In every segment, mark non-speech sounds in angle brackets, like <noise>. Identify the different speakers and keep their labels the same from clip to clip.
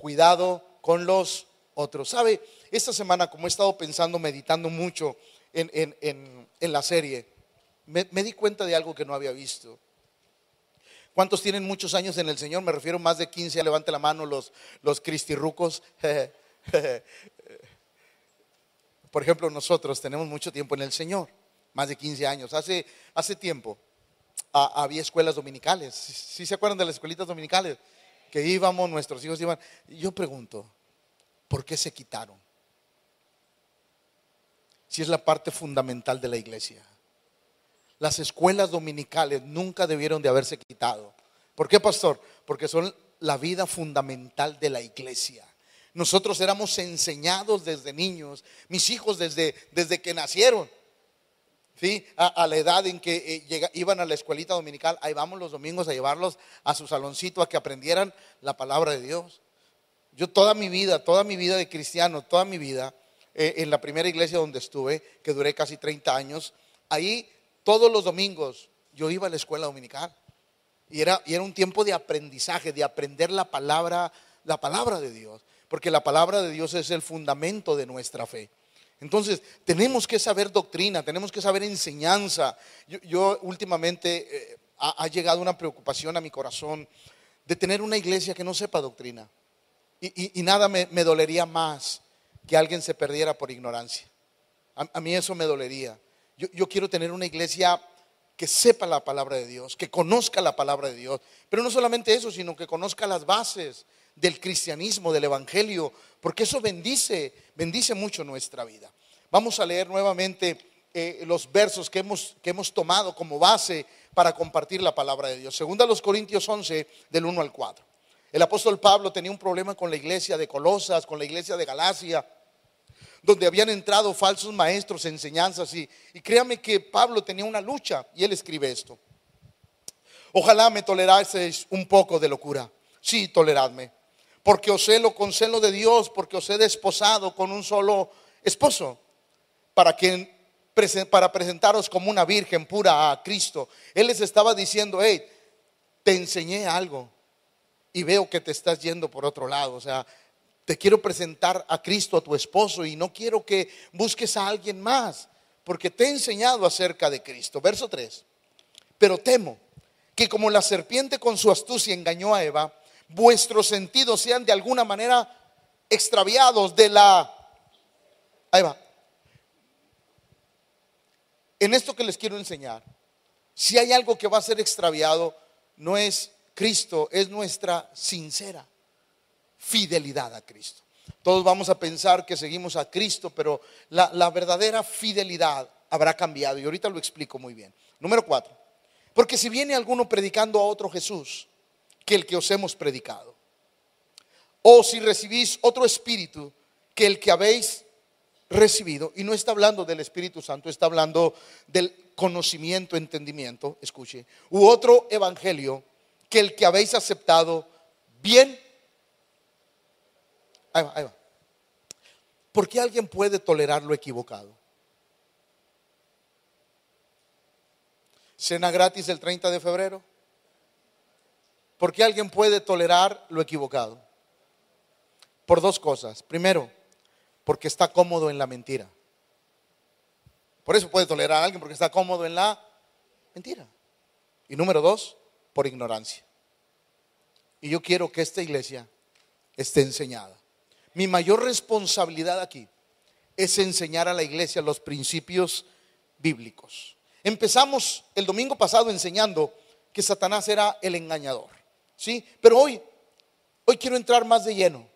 Speaker 1: cuidado con los otros. ¿Sabe? Esta semana, como he estado pensando, meditando mucho en, la serie, me, di cuenta de algo que no había visto. ¿Cuántos tienen muchos años en el Señor? Me refiero más de 15, levante la mano los, los cristirrucos. <laughs> Por ejemplo, nosotros tenemos mucho tiempo en el Señor, más de 15 años. Hace, hace tiempo había escuelas dominicales. ¿Sí se acuerdan de las escuelitas dominicales? Que íbamos, nuestros hijos iban. Yo pregunto, ¿por qué se quitaron? Si es la parte fundamental de la iglesia. Las escuelas dominicales nunca debieron de haberse quitado. ¿Por qué, pastor? Porque son la vida fundamental de la iglesia. Nosotros éramos enseñados desde niños, mis hijos desde, desde que nacieron ¿sí? A, la edad en que eh, iban a la escuelita dominical, ahí vamos los domingos a llevarlos a su saloncito a que aprendieran la palabra de Dios. Yo toda mi vida, toda mi vida de cristiano, toda mi vida, eh, en la primera iglesia donde estuve, que duré casi 30 años, ahí todos los domingos yo iba a la escuela dominical. Y era, y era un tiempo de aprendizaje, de aprender la palabra, la palabra de Dios. Porque la palabra de Dios es el fundamento de nuestra fe. Entonces, tenemos que saber doctrina, tenemos que saber enseñanza. Yo, últimamente eh, ha, llegado una preocupación a mi corazón de tener una iglesia que no sepa doctrina. Y, nada me, dolería más que alguien se perdiera por ignorancia. A, mí eso me dolería. Yo, yo quiero tener una iglesia que sepa la palabra de Dios, que conozca la palabra de Dios. Pero no solamente eso, sino que conozca las bases del cristianismo, del evangelio, porque eso bendice, bendice mucho nuestra vida. Vamos a leer nuevamente eh, los versos que hemos, que hemos tomado como base para compartir la palabra de Dios. Segunda los Corintios 11, del 1 al 4. El apóstol Pablo tenía un problema con la iglesia de Colosas, con la iglesia de Galacia, donde habían entrado falsos maestros, enseñanzas, y, y créame que Pablo tenía una lucha, y él escribe esto. Ojalá me toleraseis un poco de locura. Sí, toleradme porque os celo con celo de Dios, porque os he desposado con un solo esposo, para que para presentaros como una virgen pura a Cristo. Él les estaba diciendo, hey, te enseñé algo y veo que te estás yendo por otro lado. O sea, te quiero presentar a Cristo, a tu esposo, y no quiero que busques a alguien más, porque te he enseñado acerca de Cristo. Verso 3. Pero temo que como la serpiente con su astucia engañó a Eva, vuestros sentidos sean de alguna manera extraviados de la... Ahí va. En esto que les quiero enseñar, si hay algo que va a ser extraviado, no es Cristo, es nuestra sincera fidelidad a Cristo. Todos vamos a pensar que seguimos a Cristo, pero la, la, verdadera fidelidad habrá cambiado. Y ahorita lo explico muy bien. Número cuatro. Porque si viene alguno predicando a otro Jesús que el que os hemos predicado. O si recibís otro espíritu que el que habéis recibido, y no está hablando del Espíritu Santo, está hablando del conocimiento, entendimiento, escuche, u otro evangelio que el que habéis aceptado, bien. Ahí va, ahí va. ¿Por qué alguien puede tolerar lo equivocado? Cena gratis el 30 de febrero. ¿Por qué alguien puede tolerar lo equivocado? Por dos cosas. Primero, porque está cómodo en la mentira. Por eso puede tolerar a alguien porque está cómodo en la mentira. Y número dos, por ignorancia. Y yo quiero que esta iglesia esté enseñada. Mi mayor responsabilidad aquí es enseñar a la iglesia los principios bíblicos. Empezamos el domingo pasado enseñando que Satanás era el engañador. ¿Sí? Pero hoy, hoy quiero entrar más de lleno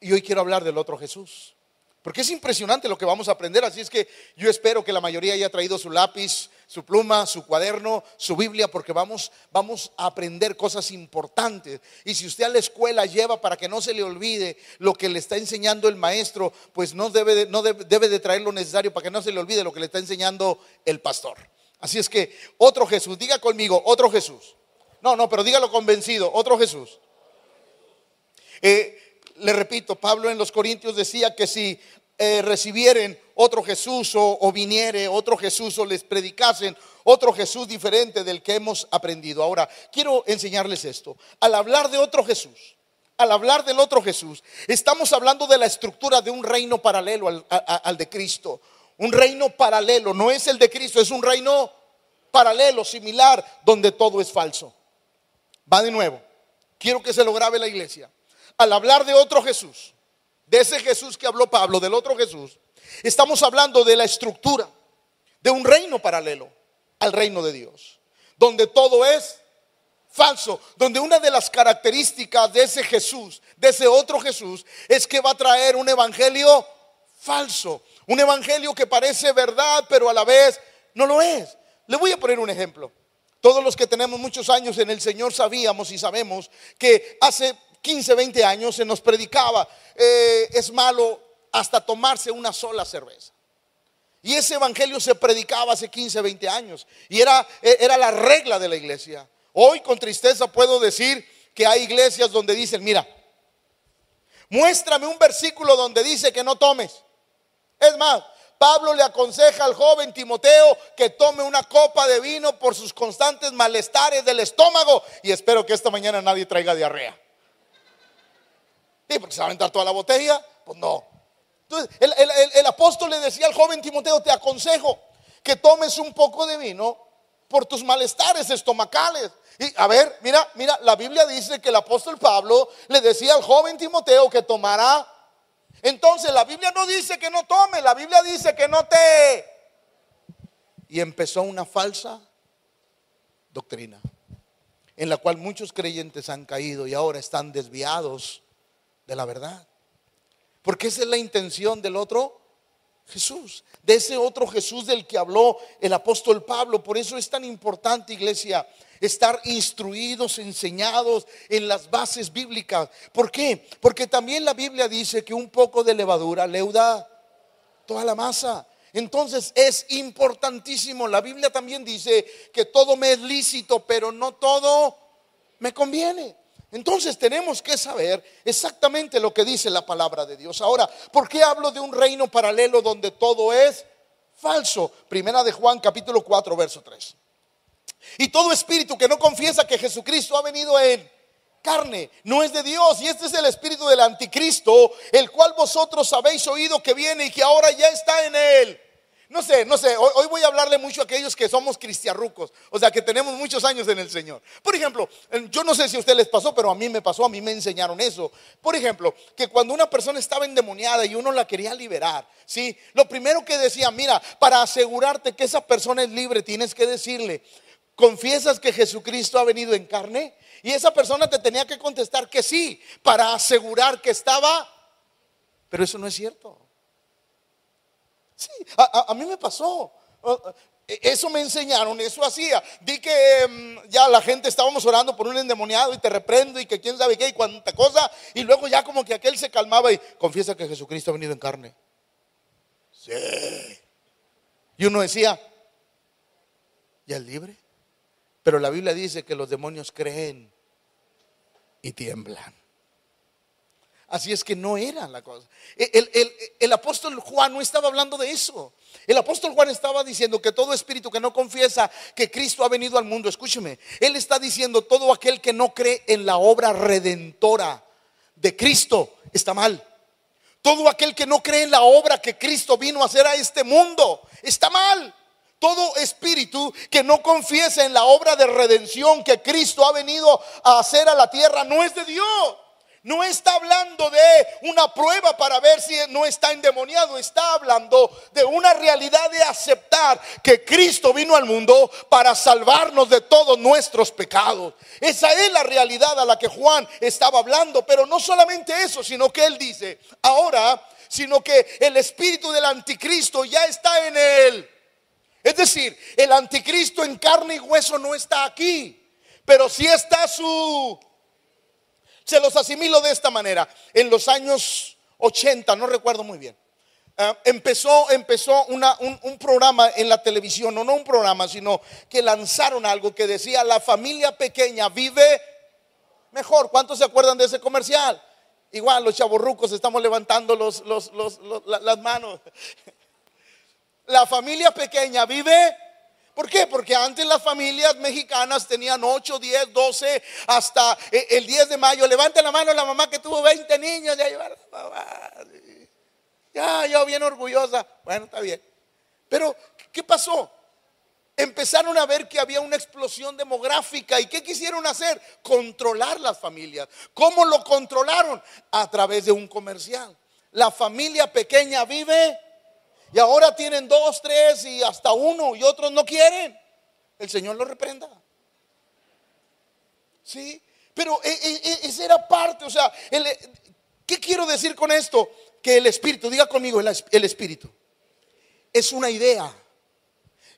Speaker 1: y hoy quiero hablar del otro Jesús. Porque es impresionante lo que vamos a aprender, así es que yo espero que la mayoría haya traído su lápiz, su pluma, su cuaderno, su Biblia, porque vamos, vamos a aprender cosas importantes. Y si usted a la escuela lleva para que no se le olvide lo que le está enseñando el maestro, pues no debe de, no debe, debe de traer lo necesario para que no se le olvide lo que le está enseñando el pastor. Así es que otro Jesús, diga conmigo, otro Jesús. No, no, pero dígalo convencido, otro Jesús. Eh, le repito, Pablo en los Corintios decía que si eh, recibieren otro Jesús o, viniere otro Jesús o les predicasen otro Jesús diferente del que hemos aprendido. Ahora, quiero enseñarles esto. Al hablar de otro Jesús, al hablar del otro Jesús, estamos hablando de la estructura de un reino paralelo al, al, de Cristo. Un reino paralelo, no es el de Cristo, es un reino paralelo, similar, donde todo es falso. Va de nuevo. Quiero que se lo grabe la iglesia. Al hablar de otro Jesús, de ese Jesús que habló Pablo, del otro Jesús, estamos hablando de la estructura de un reino paralelo al reino de Dios, donde todo es falso, donde una de las características de ese Jesús, de ese otro Jesús, es que va a traer un evangelio falso, un evangelio que parece verdad, pero a la vez no lo es. Le voy a poner un ejemplo. Todos los que tenemos muchos años en el Señor sabíamos y sabemos que hace 15, 20 años se nos predicaba, eh, es malo hasta tomarse una sola cerveza. Y ese evangelio se predicaba hace 15, 20 años. Y era, e, era la regla de la iglesia. Hoy con tristeza puedo decir que hay iglesias donde dicen, mira, muéstrame un versículo donde dice que no tomes. Es más, Pablo le aconseja al joven Timoteo que tome una copa de vino por sus constantes malestares del estómago y espero que esta mañana nadie traiga diarrea. ¿Y porque se va a aventar toda la botella? Pues no. Entonces, el, apóstol le decía al joven Timoteo, te aconsejo que tomes un poco de vino por tus malestares estomacales. Y a ver, mira, mira, la Biblia dice que el apóstol Pablo le decía al joven Timoteo que tomara. Entonces la Biblia no dice que no tome, la Biblia dice que no te... Y empezó una falsa doctrina en la cual muchos creyentes han caído y ahora están desviados de la verdad. Porque esa es la intención del otro Jesús, de ese otro Jesús del que habló el apóstol Pablo. Por eso es tan importante, iglesia, estar instruidos, enseñados en las bases bíblicas. ¿Por qué? Porque también la Biblia dice que un poco de levadura leuda toda la masa. Entonces es importantísimo. La Biblia también dice que todo me es lícito, pero no todo me conviene. Entonces tenemos que saber exactamente lo que dice la palabra de Dios. Ahora, ¿por qué hablo de un reino paralelo donde todo es falso? Primera de Juan capítulo 4, verso 3. Y todo espíritu que no confiesa que Jesucristo ha venido en carne no es de Dios. Y este es el espíritu del anticristo, el cual vosotros habéis oído que viene y que ahora ya está en él. No sé, no sé, hoy, voy a hablarle mucho a aquellos que somos cristiarrucos, o sea, que tenemos muchos años en el Señor. Por ejemplo, yo no sé si a usted les pasó, pero a mí me pasó, a mí me enseñaron eso. Por ejemplo, que cuando una persona estaba endemoniada y uno la quería liberar, ¿sí? Lo primero que decía, mira, para asegurarte que esa persona es libre, tienes que decirle, ¿confiesas que Jesucristo ha venido en carne? Y esa persona te tenía que contestar que sí, para asegurar que estaba, pero eso no es cierto. Sí, a, mí me pasó. E, eso me enseñaron, eso hacía. Di que em, ya la gente estábamos orando por un endemoniado y te reprendo y que quién sabe qué y cuánta cosa. Y luego ya como que aquel se calmaba y confiesa que Jesucristo ha venido en carne. Sí. Y uno decía, ¿ya es libre? Pero la Biblia dice que los demonios creen y tiemblan. Así es que no era la cosa. El, apóstol Juan no estaba hablando de eso. El apóstol Juan estaba diciendo que todo espíritu que no confiesa que Cristo ha venido al mundo, escúcheme, él está diciendo todo aquel que no cree en la obra redentora de Cristo está mal. Todo aquel que no cree en la obra que Cristo vino a hacer a este mundo está mal. Todo espíritu que no confiesa en la obra de redención que Cristo ha venido a hacer a la tierra no es de Dios. No está hablando de una prueba para ver si no está endemoniado. Está hablando de una realidad de aceptar que Cristo vino al mundo para salvarnos de todos nuestros pecados. Esa es la realidad a la que Juan estaba hablando. Pero no solamente eso, sino que él dice, ahora, sino que el espíritu del anticristo ya está en él. Es decir, el anticristo en carne y hueso no está aquí, pero sí está su se los asimilo de esta manera. En los años 80, no recuerdo muy bien, eh, empezó, empezó un, programa en la televisión, no, no un programa, sino que lanzaron algo que decía, la familia pequeña vive mejor. ¿Cuántos se acuerdan de ese comercial? Igual los chavorrucos estamos levantando las manos. La familia pequeña vive ¿Por qué? Porque antes las familias mexicanas tenían 8, 10, 12, hasta eh, el 10 de mayo. Levante la mano la mamá que tuvo 20 niños. Ya, ya, yo bien orgullosa. Bueno, está bien. Pero, ¿qué pasó? Empezaron a ver que había una explosión demográfica. ¿Y qué quisieron hacer? Controlar las familias. ¿Cómo lo controlaron? A través de un comercial. La familia pequeña vive y ahora tienen dos, tres y hasta uno y otros no quieren. El Señor lo reprenda. Sí, pero e, e, e, esa era parte, o sea, ¿qué quiero decir con esto? Que el Espíritu, diga conmigo, el Espíritu, es una idea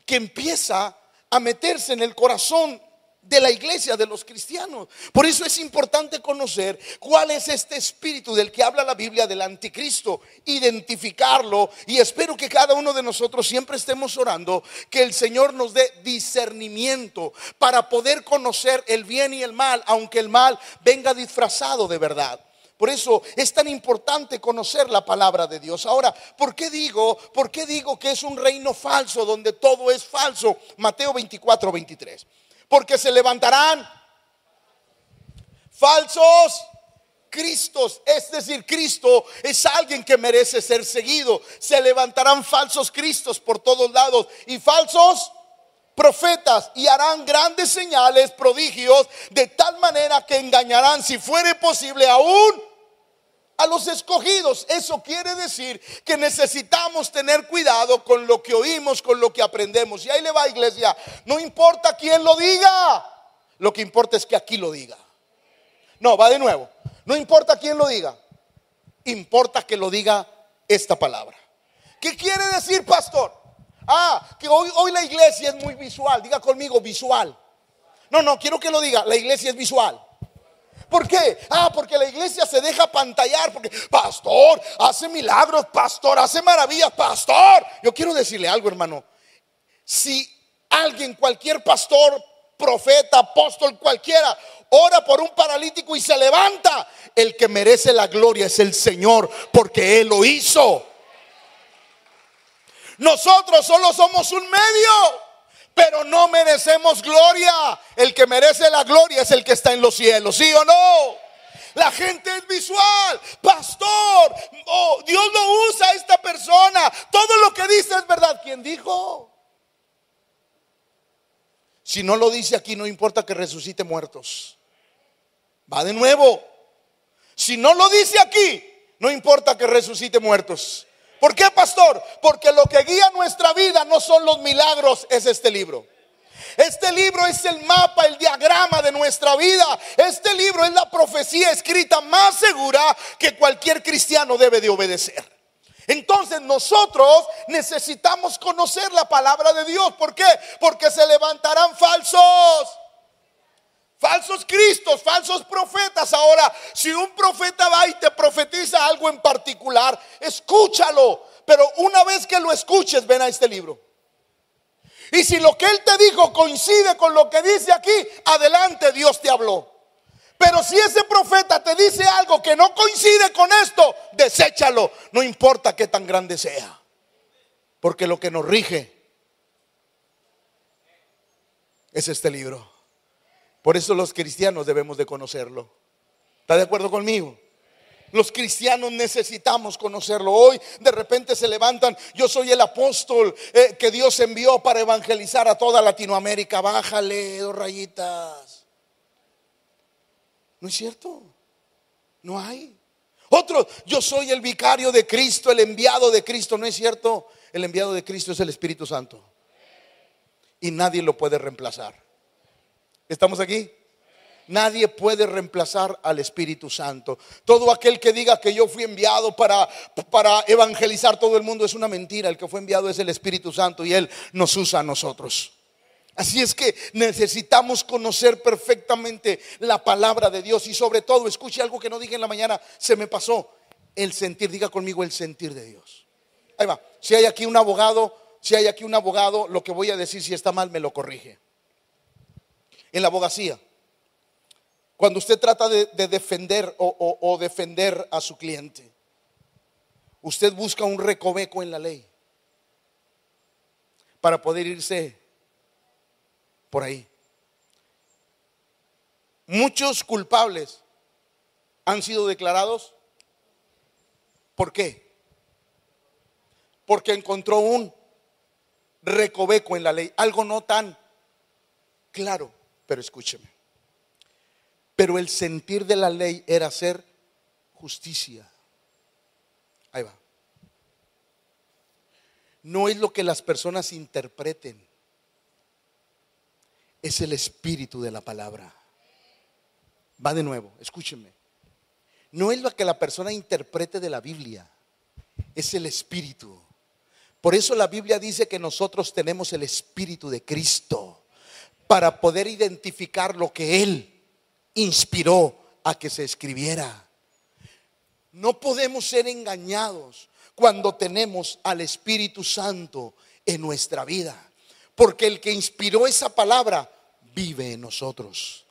Speaker 1: que empieza a meterse en el corazón de la iglesia, de los cristianos. Por eso es importante conocer cuál es este espíritu del que habla la Biblia del anticristo, identificarlo y espero que cada uno de nosotros siempre estemos orando que el Señor nos dé discernimiento para poder conocer el bien y el mal, aunque el mal venga disfrazado de verdad. Por eso es tan importante conocer la palabra de Dios. Ahora, ¿por qué digo, por qué digo que es un reino falso donde todo es falso? Mateo 24, 23 porque se levantarán falsos Cristos, es decir, Cristo es alguien que merece ser seguido. Se levantarán falsos Cristos por todos lados y falsos profetas y harán grandes señales, prodigios, de tal manera que engañarán, si fuere posible, aún a los escogidos. Eso quiere decir que necesitamos tener cuidado con lo que oímos, con lo que aprendemos. Y ahí le va, iglesia. No importa quién lo diga. Lo que importa es que aquí lo diga. No, va de nuevo. No importa quién lo diga. Importa que lo diga esta palabra. ¿Qué quiere decir, pastor? Ah, que hoy, hoy la iglesia es muy visual. Diga conmigo, visual. No, no, quiero que lo diga. La iglesia es visual. ¿Por qué? Ah, porque la iglesia se deja pantallar, porque pastor hace milagros, pastor hace maravillas, pastor. Yo quiero decirle algo, hermano. Si alguien, cualquier pastor, profeta, apóstol, cualquiera, ora por un paralítico y se levanta, el que merece la gloria es el Señor, porque Él lo hizo. Nosotros solo somos un medio pero no merecemos gloria. El que merece la gloria es el que está en los cielos, ¿sí o no? La gente es visual. Pastor, oh, Dios no usa a esta persona. Todo lo que dice es verdad. ¿Quién dijo? Si no lo dice aquí, no importa que resucite muertos. Va de nuevo. Si no lo dice aquí, no importa que resucite muertos. ¿Por qué, pastor? Porque lo que guía nuestra vida no son los milagros, es este libro. Este libro es el mapa, el diagrama de nuestra vida. Este libro es la profecía escrita más segura que cualquier cristiano debe de obedecer. Entonces nosotros necesitamos conocer la palabra de Dios. ¿Por qué? Porque se levantarán falsos Falsos cristos, falsos profetas. Ahora, si un profeta va y te profetiza algo en particular, escúchalo. Pero una vez que lo escuches, ven a este libro. Y si lo que él te dijo coincide con lo que dice aquí, adelante, Dios te habló. Pero si ese profeta te dice algo que no coincide con esto, deséchalo. No importa qué tan grande sea. Porque lo que nos rige es este libro. Por eso los cristianos debemos de conocerlo. ¿Está de acuerdo conmigo? Los cristianos necesitamos conocerlo. Hoy de repente se levantan, yo soy el apóstol eh, que Dios envió para evangelizar a toda Latinoamérica. Bájale dos rayitas. ¿No es cierto? No hay. Otro, yo soy el vicario de Cristo, el enviado de Cristo. ¿No es cierto? El enviado de Cristo es el Espíritu Santo. Y nadie lo puede reemplazar. ¿Estamos aquí? Nadie puede reemplazar al Espíritu Santo. Todo aquel que diga que yo fui enviado para, para evangelizar todo el mundo es una mentira. El que fue enviado es el Espíritu Santo y Él nos usa a nosotros. Así es que necesitamos conocer perfectamente la palabra de Dios y sobre todo, escuche algo que no dije en la mañana, se me pasó, el sentir, diga conmigo el sentir de Dios. Ahí va, si hay aquí un abogado, si hay aquí un abogado, lo que voy a decir si está mal me lo corrige en la abogacía. Cuando usted trata de, defender o, defender a su cliente, usted busca un recoveco en la ley para poder irse por ahí. Muchos culpables han sido declarados. ¿Por qué? Porque encontró un recoveco en la ley, algo no tan claro, pero escúcheme. Pero el sentir de la ley era hacer justicia. Ahí va. No es lo que las personas interpreten, es el espíritu de la palabra. Va de nuevo, escúchenme. No es lo que la persona interprete de la Biblia, es el espíritu. Por eso la Biblia dice que nosotros tenemos el espíritu de Cristo para poder identificar lo que Él inspiró a que se escribiera. No podemos ser engañados cuando tenemos al Espíritu Santo en nuestra vida, porque el que inspiró esa palabra vive en nosotros.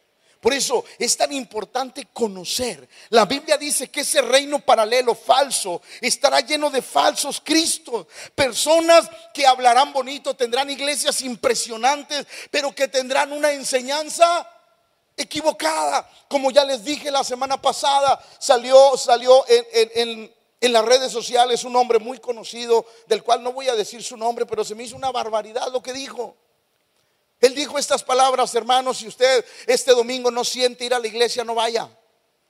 Speaker 1: Por eso es tan importante conocer. La Biblia dice que ese reino paralelo falso estará lleno de falsos cristos. Personas que hablarán bonito, tendrán iglesias impresionantes, pero que tendrán una enseñanza equivocada. Como ya les dije la semana pasada, salió, salió en, en las redes sociales un hombre muy conocido, del cual no voy a decir su nombre, pero se me hizo una barbaridad lo que dijo. Él dijo estas palabras, hermanos, si usted este domingo no siente ir a la iglesia, no vaya.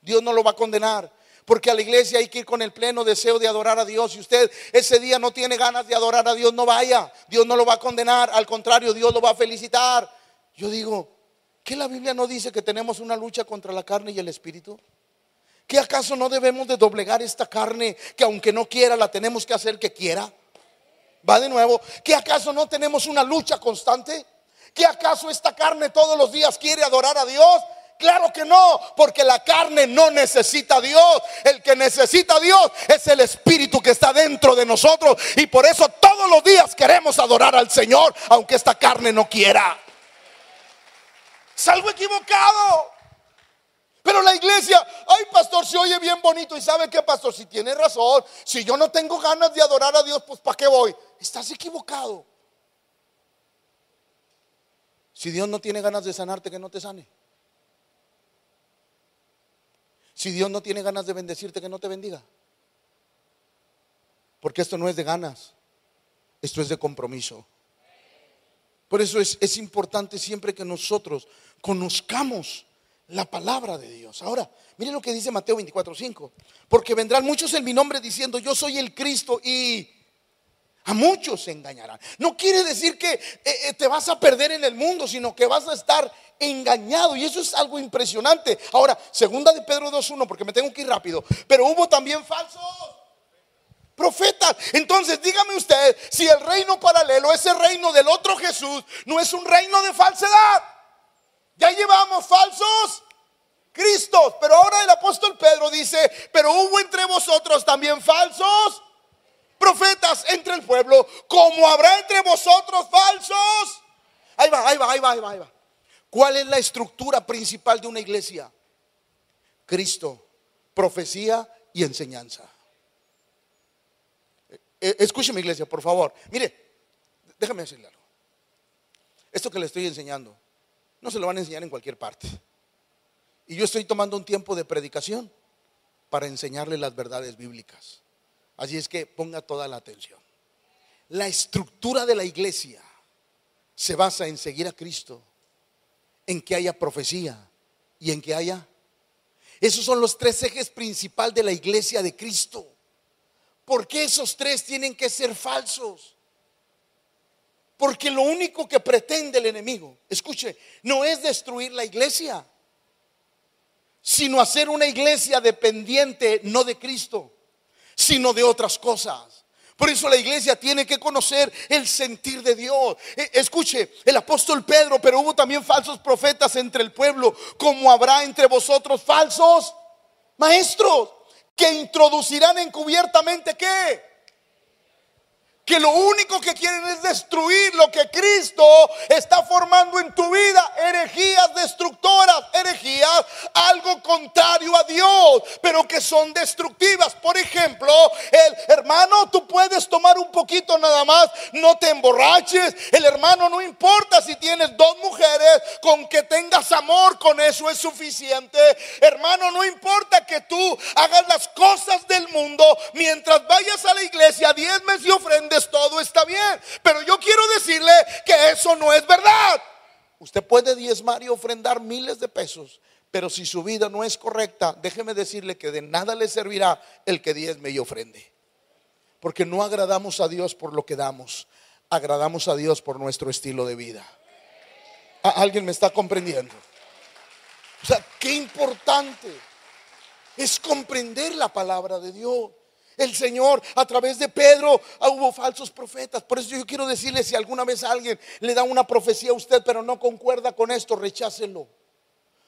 Speaker 1: Dios no lo va a condenar. Porque a la iglesia hay que ir con el pleno deseo de adorar a Dios. Si usted ese día no tiene ganas de adorar a Dios, no vaya. Dios no lo va a condenar. Al contrario, Dios lo va a felicitar. Yo digo, ¿qué la Biblia no dice que tenemos una lucha contra la carne y el espíritu? ¿Que acaso no debemos de doblegar esta carne que aunque no quiera la tenemos que hacer que quiera? Va de nuevo. ¿Que acaso no tenemos una lucha constante? ¿Qué acaso esta carne todos los días quiere adorar a Dios? Claro que no, porque la carne no necesita a Dios. El que necesita a Dios es el Espíritu que está dentro de nosotros. Y por eso todos los días queremos adorar al Señor, aunque esta carne no quiera. Salgo equivocado. Pero la iglesia, ay pastor, se oye bien bonito. ¿Y sabe qué, pastor? Si tiene razón, si yo no tengo ganas de adorar a Dios, pues ¿para qué voy? Estás equivocado. Si Dios no tiene ganas de sanarte, que no te sane. Si Dios no tiene ganas de bendecirte, que no te bendiga. Porque esto no es de ganas, esto es de compromiso. Por eso es, importante siempre que nosotros conozcamos la palabra de Dios. Ahora, miren lo que dice Mateo 24:5. Porque vendrán muchos en mi nombre diciendo, yo soy el Cristo y a muchos se engañarán. No quiere decir que eh, eh, te vas a perder en el mundo, sino que vas a estar engañado. Y eso es algo impresionante. Ahora, segunda de Pedro 2.1, porque me tengo que ir rápido. Pero hubo también falsos profetas. Entonces, dígame usted, si el reino paralelo, ese reino del otro Jesús, no es un reino de falsedad. Ya llevamos falsos Cristos. Pero ahora el apóstol Pedro dice, pero hubo entre vosotros también falsos profetas entre el pueblo, como habrá entre vosotros falsos. Ahí va, ahí va, ahí va, ahí va, ahí va. ¿Cuál es la estructura principal de una iglesia? Cristo, profecía y enseñanza. Eh, eh, escúcheme iglesia, por favor. Mire, déjame decirle algo. Esto que le estoy enseñando, no se lo van a enseñar en cualquier parte. Y yo estoy tomando un tiempo de predicación para enseñarle las verdades bíblicas. Así es que ponga toda la atención. La estructura de la iglesia se basa en seguir a Cristo, en que haya profecía y en que haya... Esos son los tres ejes principales de la iglesia de Cristo. ¿Por qué esos tres tienen que ser falsos? Porque lo único que pretende el enemigo, escuche, no es destruir la iglesia, sino hacer una iglesia dependiente no de Cristo, sino de otras cosas. Por eso la iglesia tiene que conocer el sentir de Dios. E, escuche, el apóstol Pedro, pero hubo también falsos profetas entre el pueblo, como habrá entre vosotros falsos maestros que introducirán encubiertamente qué? Que lo único que quieren es destruir lo que Cristo está formando en tu vida. Herejías destructoras, herejías, algo contrario a Dios, pero que son destructivas. Por ejemplo, el hermano, tú puedes tomar un poquito nada más, no te emborraches. El hermano, no importa si tienes dos mujeres, con que tengas amor, con eso es suficiente. Hermano, no importa que tú hagas las cosas del mundo mientras vayas a la iglesia, diezmes y ofrendas todo está bien. Pero yo quiero decirle que eso no es verdad. Usted puede diezmar y ofrendar miles de pesos, pero si su vida no es correcta, déjeme decirle que de nada le servirá el que diezme y ofrende. Porque no agradamos a Dios por lo que damos, agradamos a Dios por nuestro estilo de vida. ¿Alguien me está comprendiendo? O sea, qué importante es comprender la palabra de Dios. El Señor a través de Pedro ah, hubo falsos profetas. Por eso yo quiero decirle, si alguna vez alguien le da una profecía a usted, pero no concuerda con esto, rechácelo.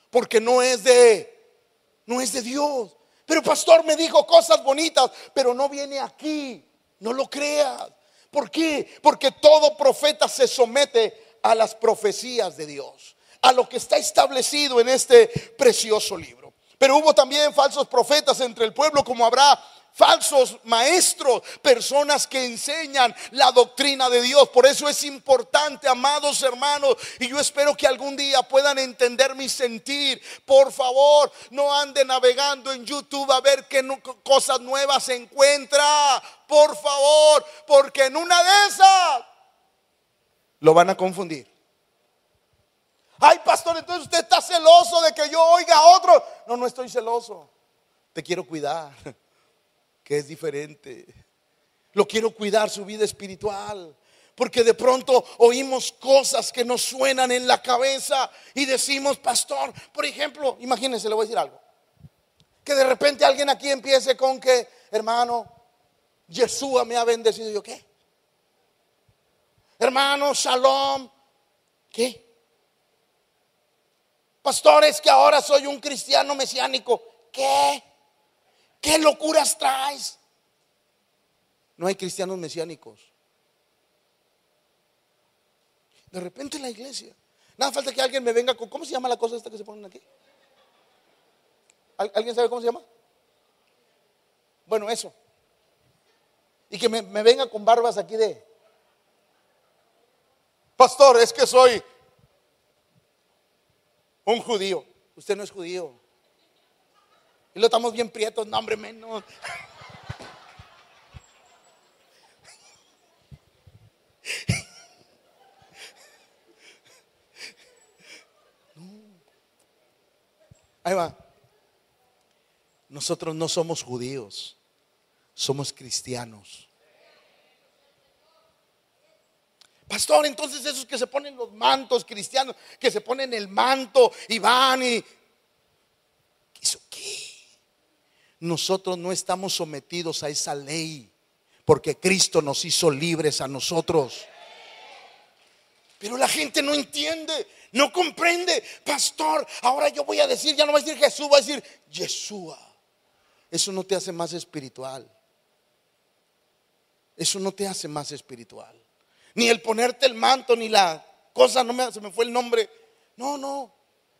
Speaker 1: Porque no es de no es de Dios. Pero pastor me dijo cosas bonitas, pero no viene aquí. No lo creas. ¿Por qué? Porque todo profeta se somete a las profecías de Dios, a lo que está establecido en este precioso libro. Pero hubo también falsos profetas entre el pueblo, como habrá falsos maestros, personas que enseñan la doctrina de Dios. Por eso es importante, amados hermanos, y yo espero que algún día puedan entender mi sentir. Por favor, no ande navegando en YouTube a ver qué cosas nuevas se encuentra. Por favor, porque en una de esas lo van a confundir. Ay, pastor, entonces usted está celoso de que yo oiga a otro. No, no estoy celoso. Te quiero cuidar que es diferente. Lo quiero cuidar su vida espiritual. Porque de pronto oímos cosas que nos suenan en la cabeza y decimos, pastor, por ejemplo, imagínense, le voy a decir algo. Que de repente alguien aquí empiece con que, hermano, Yeshua me ha bendecido. ¿Yo qué? Hermano, shalom. ¿Qué? Pastor, es que ahora soy un cristiano mesiánico. ¿Qué? ¿Qué locuras traes? No hay cristianos mesiánicos. De repente en la iglesia. Nada falta que alguien me venga con. ¿Cómo se llama la cosa esta que se ponen aquí? ¿Alguien sabe cómo se llama? Bueno, eso. Y que me, me venga con barbas aquí de. Pastor, es que soy un judío. Usted no es judío. Y lo estamos bien prietos, no hombre menos. <laughs> Ahí va. Nosotros no somos judíos, somos cristianos. Pastor, entonces esos que se ponen los mantos cristianos, que se ponen el manto y van y... ¿Eso qué? Nosotros no estamos sometidos a esa ley, porque Cristo nos hizo libres a nosotros. Pero la gente no entiende, no comprende. Pastor, ahora yo voy a decir, ya no voy a decir Jesús, voy a decir Yeshua. Eso no te hace más espiritual. Eso no te hace más espiritual. Ni el ponerte el manto, ni la cosa, no me, se me fue el nombre. No, no,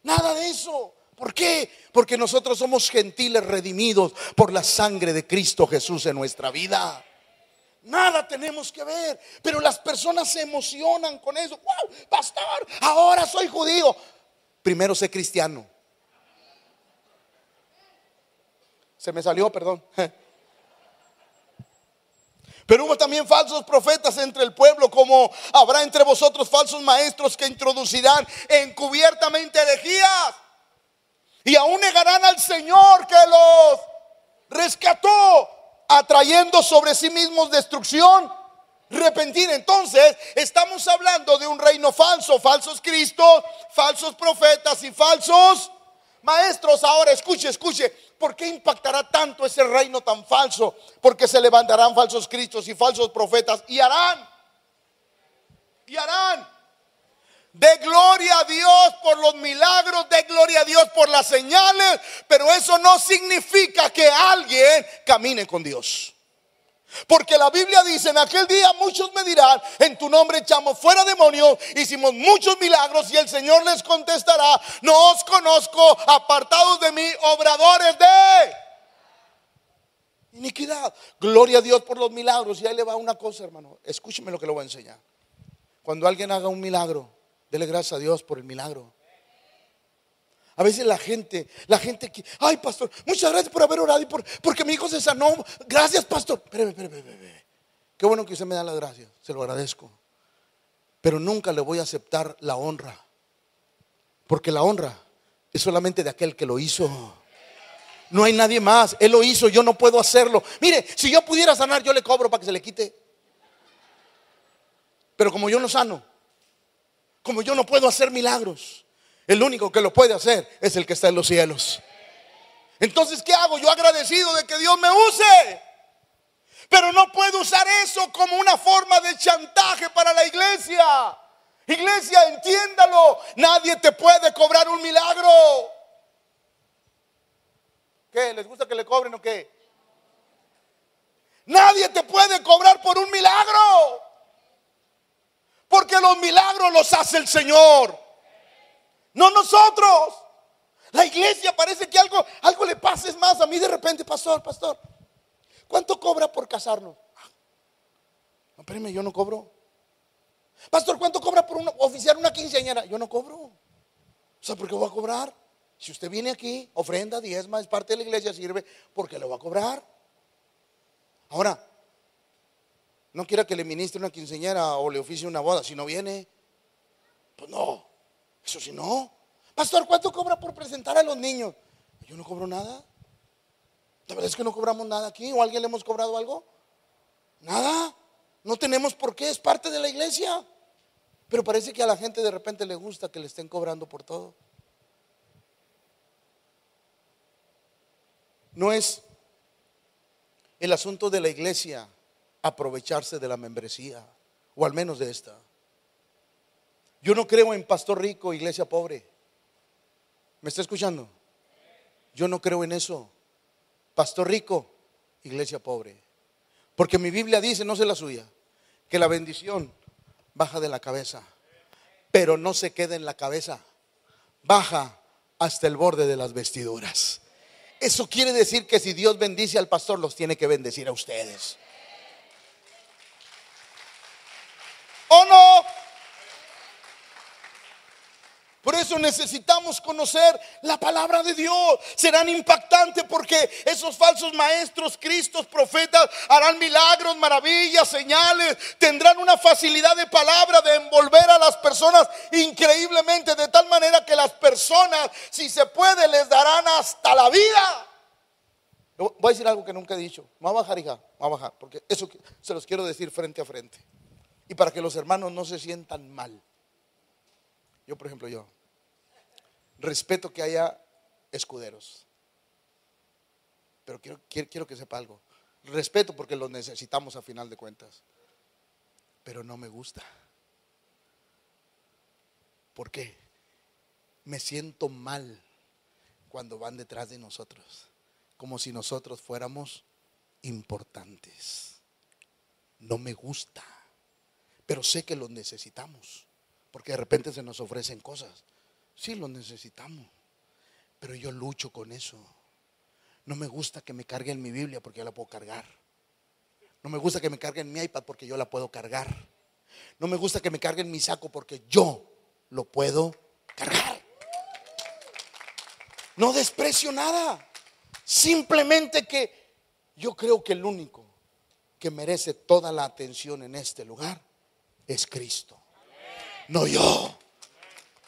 Speaker 1: nada de eso. ¿Por qué? Porque nosotros somos gentiles redimidos por la sangre de Cristo Jesús en nuestra vida. Nada tenemos que ver, pero las personas se emocionan con eso. ¡Wow! Pastor, ahora soy judío. Primero sé cristiano. Se me salió, perdón. <laughs> Pero hubo también falsos profetas entre el pueblo, como habrá entre vosotros falsos maestros que introducirán encubiertamente herejías y aún negarán al Señor que los rescató, atrayendo sobre sí mismos destrucción repentina. Entonces, estamos hablando de un reino falso, falsos cristos, falsos profetas y falsos maestros. Ahora, escuche, escuche, ¿por qué impactará tanto ese reino tan falso? Porque se levantarán falsos cristos y falsos profetas y harán, y harán de gloria a Dios por los milagros, de gloria a Dios por las señales, pero eso no significa que alguien camine con Dios. Porque la Biblia dice, en aquel día muchos me dirán, en tu nombre echamos fuera demonios, hicimos muchos milagros y el Señor les contestará, no os conozco, apartados de mí, obradores de iniquidad. Gloria a Dios por los milagros. Y ahí le va una cosa, hermano. Escúcheme lo que le voy a enseñar. Cuando alguien haga un milagro, dele gracias a Dios por el milagro. A veces la gente, la gente que, ay pastor, muchas gracias por haber orado y por, porque mi hijo se sanó. Gracias, pastor. Espérame, espérame, espérame. Qué bueno que usted me da las gracias, se lo agradezco. Pero nunca le voy a aceptar la honra. Porque la honra es solamente de aquel que lo hizo. No hay nadie más. Él lo hizo, yo no puedo hacerlo. Mire, si yo pudiera sanar, yo le cobro para que se le quite. Pero como yo no sano, como yo no puedo hacer milagros, el único que lo puede hacer es el que está en los cielos. Entonces, ¿qué hago? Yo agradecido de que Dios me use. Pero no puedo usar eso como una forma de chantaje para la iglesia. Iglesia, entiéndalo. Nadie te puede cobrar un milagro. ¿Qué? ¿Les gusta que le cobren o qué? Nadie te puede cobrar por un milagro. Porque los milagros los hace el Señor. No nosotros. La iglesia parece que algo, algo le pasa. Es más, a mí de repente, pastor, pastor, ¿cuánto cobra por casarnos? No, yo no cobro. Pastor, ¿cuánto cobra por oficiar una quinceañera? Yo no cobro. O sea, ¿por qué voy a cobrar? Si usted viene aquí, ofrenda, diezma, es parte de la iglesia, sirve, porque lo va a cobrar. Ahora, no quiera que le ministre una quinceañera o le oficie una boda, si no viene, pues no. Eso si no. Pastor, ¿cuánto cobra por presentar a los niños? Yo no cobro nada. ¿La verdad es que no cobramos nada aquí? ¿O a alguien le hemos cobrado algo? Nada. No tenemos por qué, es parte de la iglesia. Pero parece que a la gente de repente le gusta que le estén cobrando por todo. No es el asunto de la iglesia aprovecharse de la membresía, o al menos de esta. Yo no creo en pastor rico, iglesia pobre. ¿Me está escuchando? Yo no creo en eso. Pastor rico, iglesia pobre. Porque mi Biblia dice, no sé la suya, que la bendición baja de la cabeza, pero no se queda en la cabeza, baja hasta el borde de las vestiduras. Eso quiere decir que si Dios bendice al pastor, los tiene que bendecir a ustedes. ¿O no? Por eso necesitamos conocer la palabra de Dios. Serán impactantes porque esos falsos maestros, cristos, profetas harán milagros, maravillas, señales. Tendrán una facilidad de palabra de envolver a las personas increíblemente de tal manera que las personas, si se puede, les darán hasta la vida. Voy a decir algo que nunca he dicho. Va a bajar, hija, va a bajar, porque eso se los quiero decir frente a frente. Y para que los hermanos no se sientan mal. Yo, por ejemplo, yo respeto que haya escuderos. Pero quiero, quiero, que sepa algo. Respeto porque los necesitamos a final de cuentas. Pero no me gusta. ¿Por qué? Me siento mal cuando van detrás de nosotros. Como si nosotros fuéramos importantes. No me gusta. Pero sé que los necesitamos. Porque de repente se nos ofrecen cosas. Sí, lo necesitamos. Pero yo lucho con eso. No me gusta que me carguen mi Biblia porque yo la puedo cargar. No me gusta que me carguen mi iPad porque yo la puedo cargar. No me gusta que me carguen mi saco porque yo lo puedo cargar. No desprecio nada. Simplemente que yo creo que el único que merece toda la atención en este lugar es Cristo. No yo.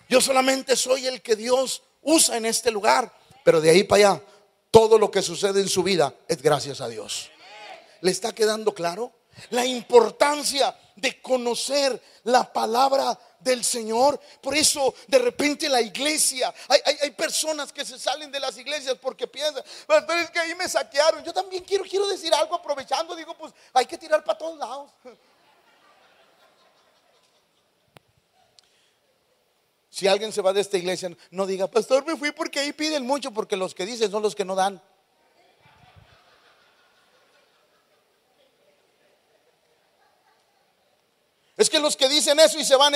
Speaker 1: Yo solamente soy el que Dios usa en este lugar. Pero de ahí para allá, todo lo que sucede en su vida es gracias a Dios. ¿Le está quedando claro? La importancia de conocer la palabra del Señor. Por eso de repente la iglesia, hay, personas que se salen de las iglesias porque piensan, pero es que ahí me saquearon. Yo también quiero, quiero decir algo aprovechando, digo, pues hay que tirar para todos lados. Si alguien se va de esta iglesia, no diga, pastor, me fui porque ahí piden mucho, porque los que dicen son los que no dan. Es que los que dicen eso y se van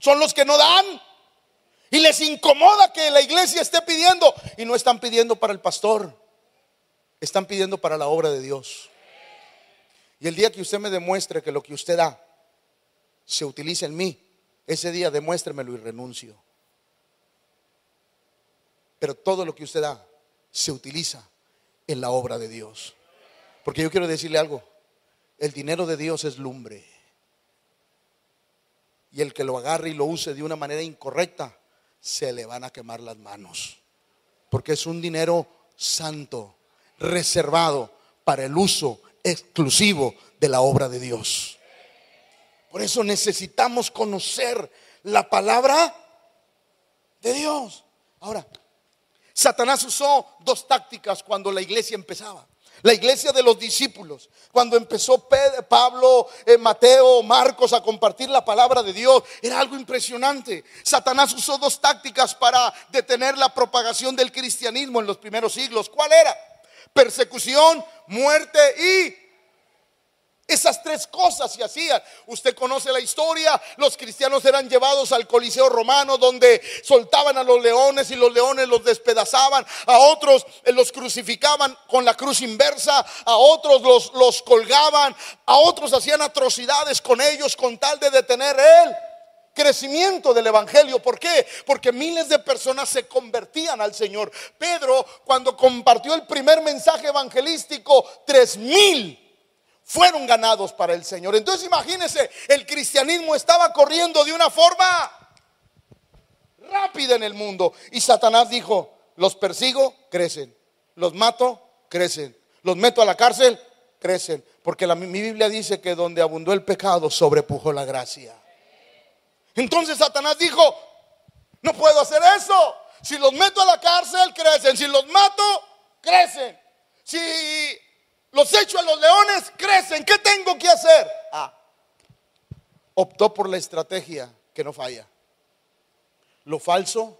Speaker 1: son los que no dan. Y les incomoda que la iglesia esté pidiendo. Y no están pidiendo para el pastor, están pidiendo para la obra de Dios. Y el día que usted me demuestre que lo que usted da se utiliza en mí, ese día demuéstremelo y renuncio. Pero todo lo que usted da se utiliza en la obra de Dios. Porque yo quiero decirle algo, el dinero de Dios es lumbre. Y el que lo agarre y lo use de una manera incorrecta, se le van a quemar las manos. Porque es un dinero santo, reservado para el uso exclusivo de la obra de Dios. Por eso necesitamos conocer la palabra de Dios. Ahora, Satanás usó dos tácticas cuando la iglesia empezaba. La iglesia de los discípulos, cuando empezó Pablo, eh, Mateo, Marcos a compartir la palabra de Dios, era algo impresionante. Satanás usó dos tácticas para detener la propagación del cristianismo en los primeros siglos. ¿Cuál era? Persecución, muerte y esas tres cosas se hacían. Usted conoce la historia. Los cristianos eran llevados al Coliseo romano donde soltaban a los leones y los leones los despedazaban. A otros eh, los crucificaban con la cruz inversa. A otros los, los colgaban. A otros hacían atrocidades con ellos con tal de detener el crecimiento del Evangelio. ¿Por qué? Porque miles de personas se convertían al Señor. Pedro, cuando compartió el primer mensaje evangelístico, tres mil fueron ganados para el Señor. Entonces imagínense, el cristianismo estaba corriendo de una forma rápida en el mundo. Y Satanás dijo, los persigo, crecen. Los mato, crecen. Los meto a la cárcel, crecen. Porque la, mi Biblia dice que donde abundó el pecado, sobrepujó la gracia. Entonces Satanás dijo, no puedo hacer eso. Si los meto a la cárcel, crecen. Si los mato, crecen. Si los echo a los leones, crecen. ¿Qué tengo que hacer? Ah, optó por la estrategia que no falla. Lo falso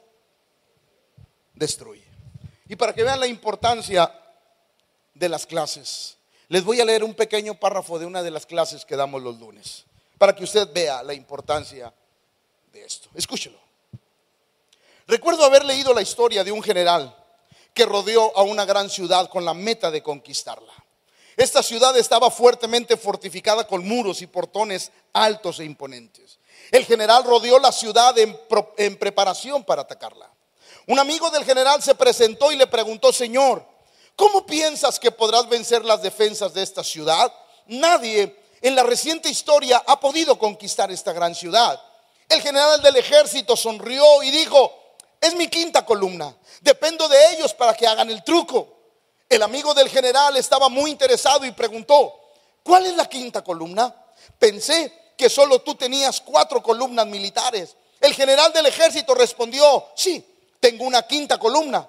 Speaker 1: destruye. Y para que vean la importancia de las clases, les voy a leer un pequeño párrafo de una de las clases que damos los lunes, para que usted vea la importancia de esto. Escúchelo. Recuerdo haber leído la historia de un general que rodeó a una gran ciudad con la meta de conquistarla. Esta ciudad estaba fuertemente fortificada con muros y portones altos e imponentes. El general rodeó la ciudad en, preparación para atacarla. Un amigo del general se presentó y le preguntó, Señor, ¿cómo piensas que podrás vencer las defensas de esta ciudad? Nadie en la reciente historia ha podido conquistar esta gran ciudad. El general del ejército sonrió y dijo, es mi quinta columna, dependo de ellos para que hagan el truco. El amigo del general estaba muy interesado y preguntó, ¿cuál es la quinta columna? Pensé que solo tú tenías cuatro columnas militares. El general del ejército respondió, sí, tengo una quinta columna.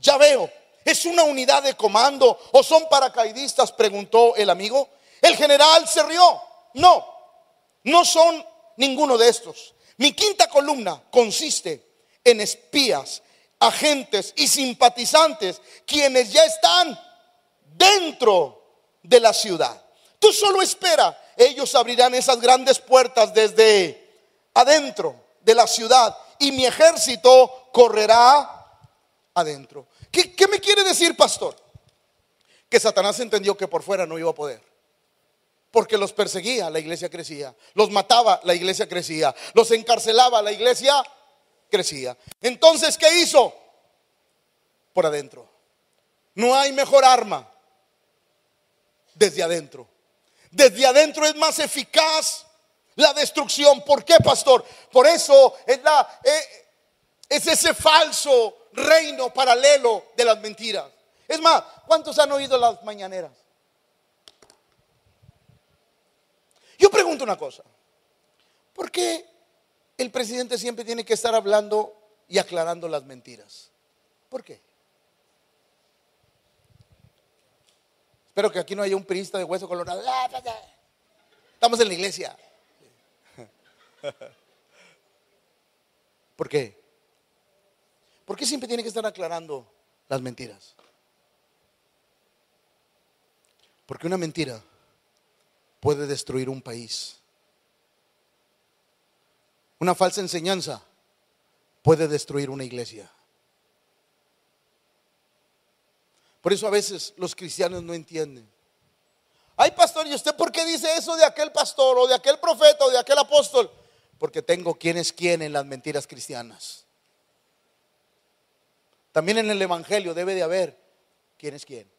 Speaker 1: Ya veo, ¿es una unidad de comando o son paracaidistas? Preguntó el amigo. El general se rió. No, no son ninguno de estos. Mi quinta columna consiste en espías agentes y simpatizantes quienes ya están dentro de la ciudad. Tú solo espera, ellos abrirán esas grandes puertas desde adentro de la ciudad y mi ejército correrá adentro. ¿Qué, me quiere decir, pastor? Que Satanás entendió que por fuera no iba a poder. Porque los perseguía, la iglesia crecía. Los mataba, la iglesia crecía. Los encarcelaba, la iglesia crecía. Entonces, ¿qué hizo? Por adentro. No hay mejor arma desde adentro. Desde adentro es más eficaz la destrucción. ¿Por qué, pastor? Por eso es, la, eh, es ese falso reino paralelo de las mentiras. Es más, ¿cuántos han oído las mañaneras? Yo pregunto una cosa. ¿Por qué el presidente siempre tiene que estar hablando y aclarando las mentiras. ¿Por qué? Espero que aquí no haya un priista de hueso colorado. <laughs> Estamos en la iglesia. ¿Por qué? ¿Por qué siempre tiene que estar aclarando las mentiras? Porque una mentira puede destruir un país Una falsa enseñanza puede destruir una iglesia. Por eso a veces los cristianos no entienden. Ay, pastor, ¿y usted por qué dice eso de aquel pastor o de aquel profeta o de aquel apóstol? Porque tengo quién es quién en las mentiras cristianas. También en el Evangelio debe de haber quién es quién.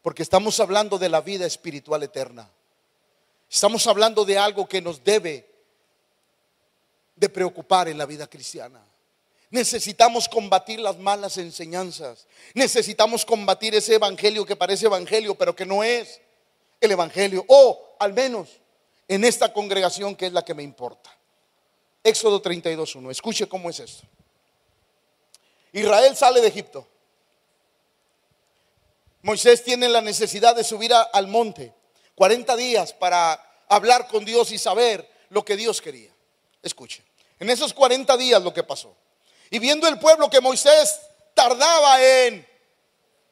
Speaker 1: Porque estamos hablando de la vida espiritual eterna. Estamos hablando de algo que nos debe de preocupar en la vida cristiana. Necesitamos combatir las malas enseñanzas. Necesitamos combatir ese evangelio que parece evangelio, pero que no es el evangelio. O al menos en esta congregación que es la que me importa. Éxodo 32.1. Escuche cómo es esto. Israel sale de Egipto. Moisés tiene la necesidad de subir al monte 40 días para hablar con Dios y saber lo que Dios quería. Escuche, en esos 40 días lo que pasó. Y viendo el pueblo que Moisés tardaba en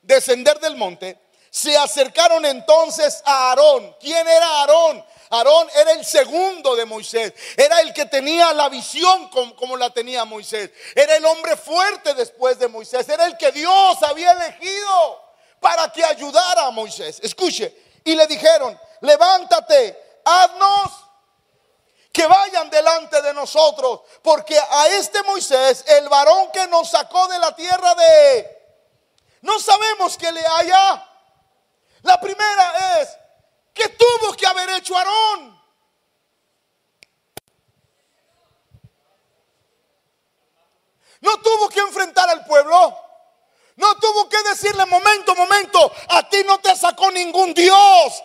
Speaker 1: descender del monte, se acercaron entonces a Aarón. ¿Quién era Aarón? Aarón era el segundo de Moisés. Era el que tenía la visión como, la tenía Moisés. Era el hombre fuerte después de Moisés. Era el que Dios había elegido para que ayudara a Moisés. Escuche, y le dijeron, levántate, haznos que vayan delante de nosotros, porque a este Moisés, el varón que nos sacó de la tierra de... No sabemos que le haya. La primera es, que tuvo que haber hecho Aarón? No tuvo que enfrentar al pueblo. No tuvo que decirle, momento, momento, a ti no te sacó ningún Dios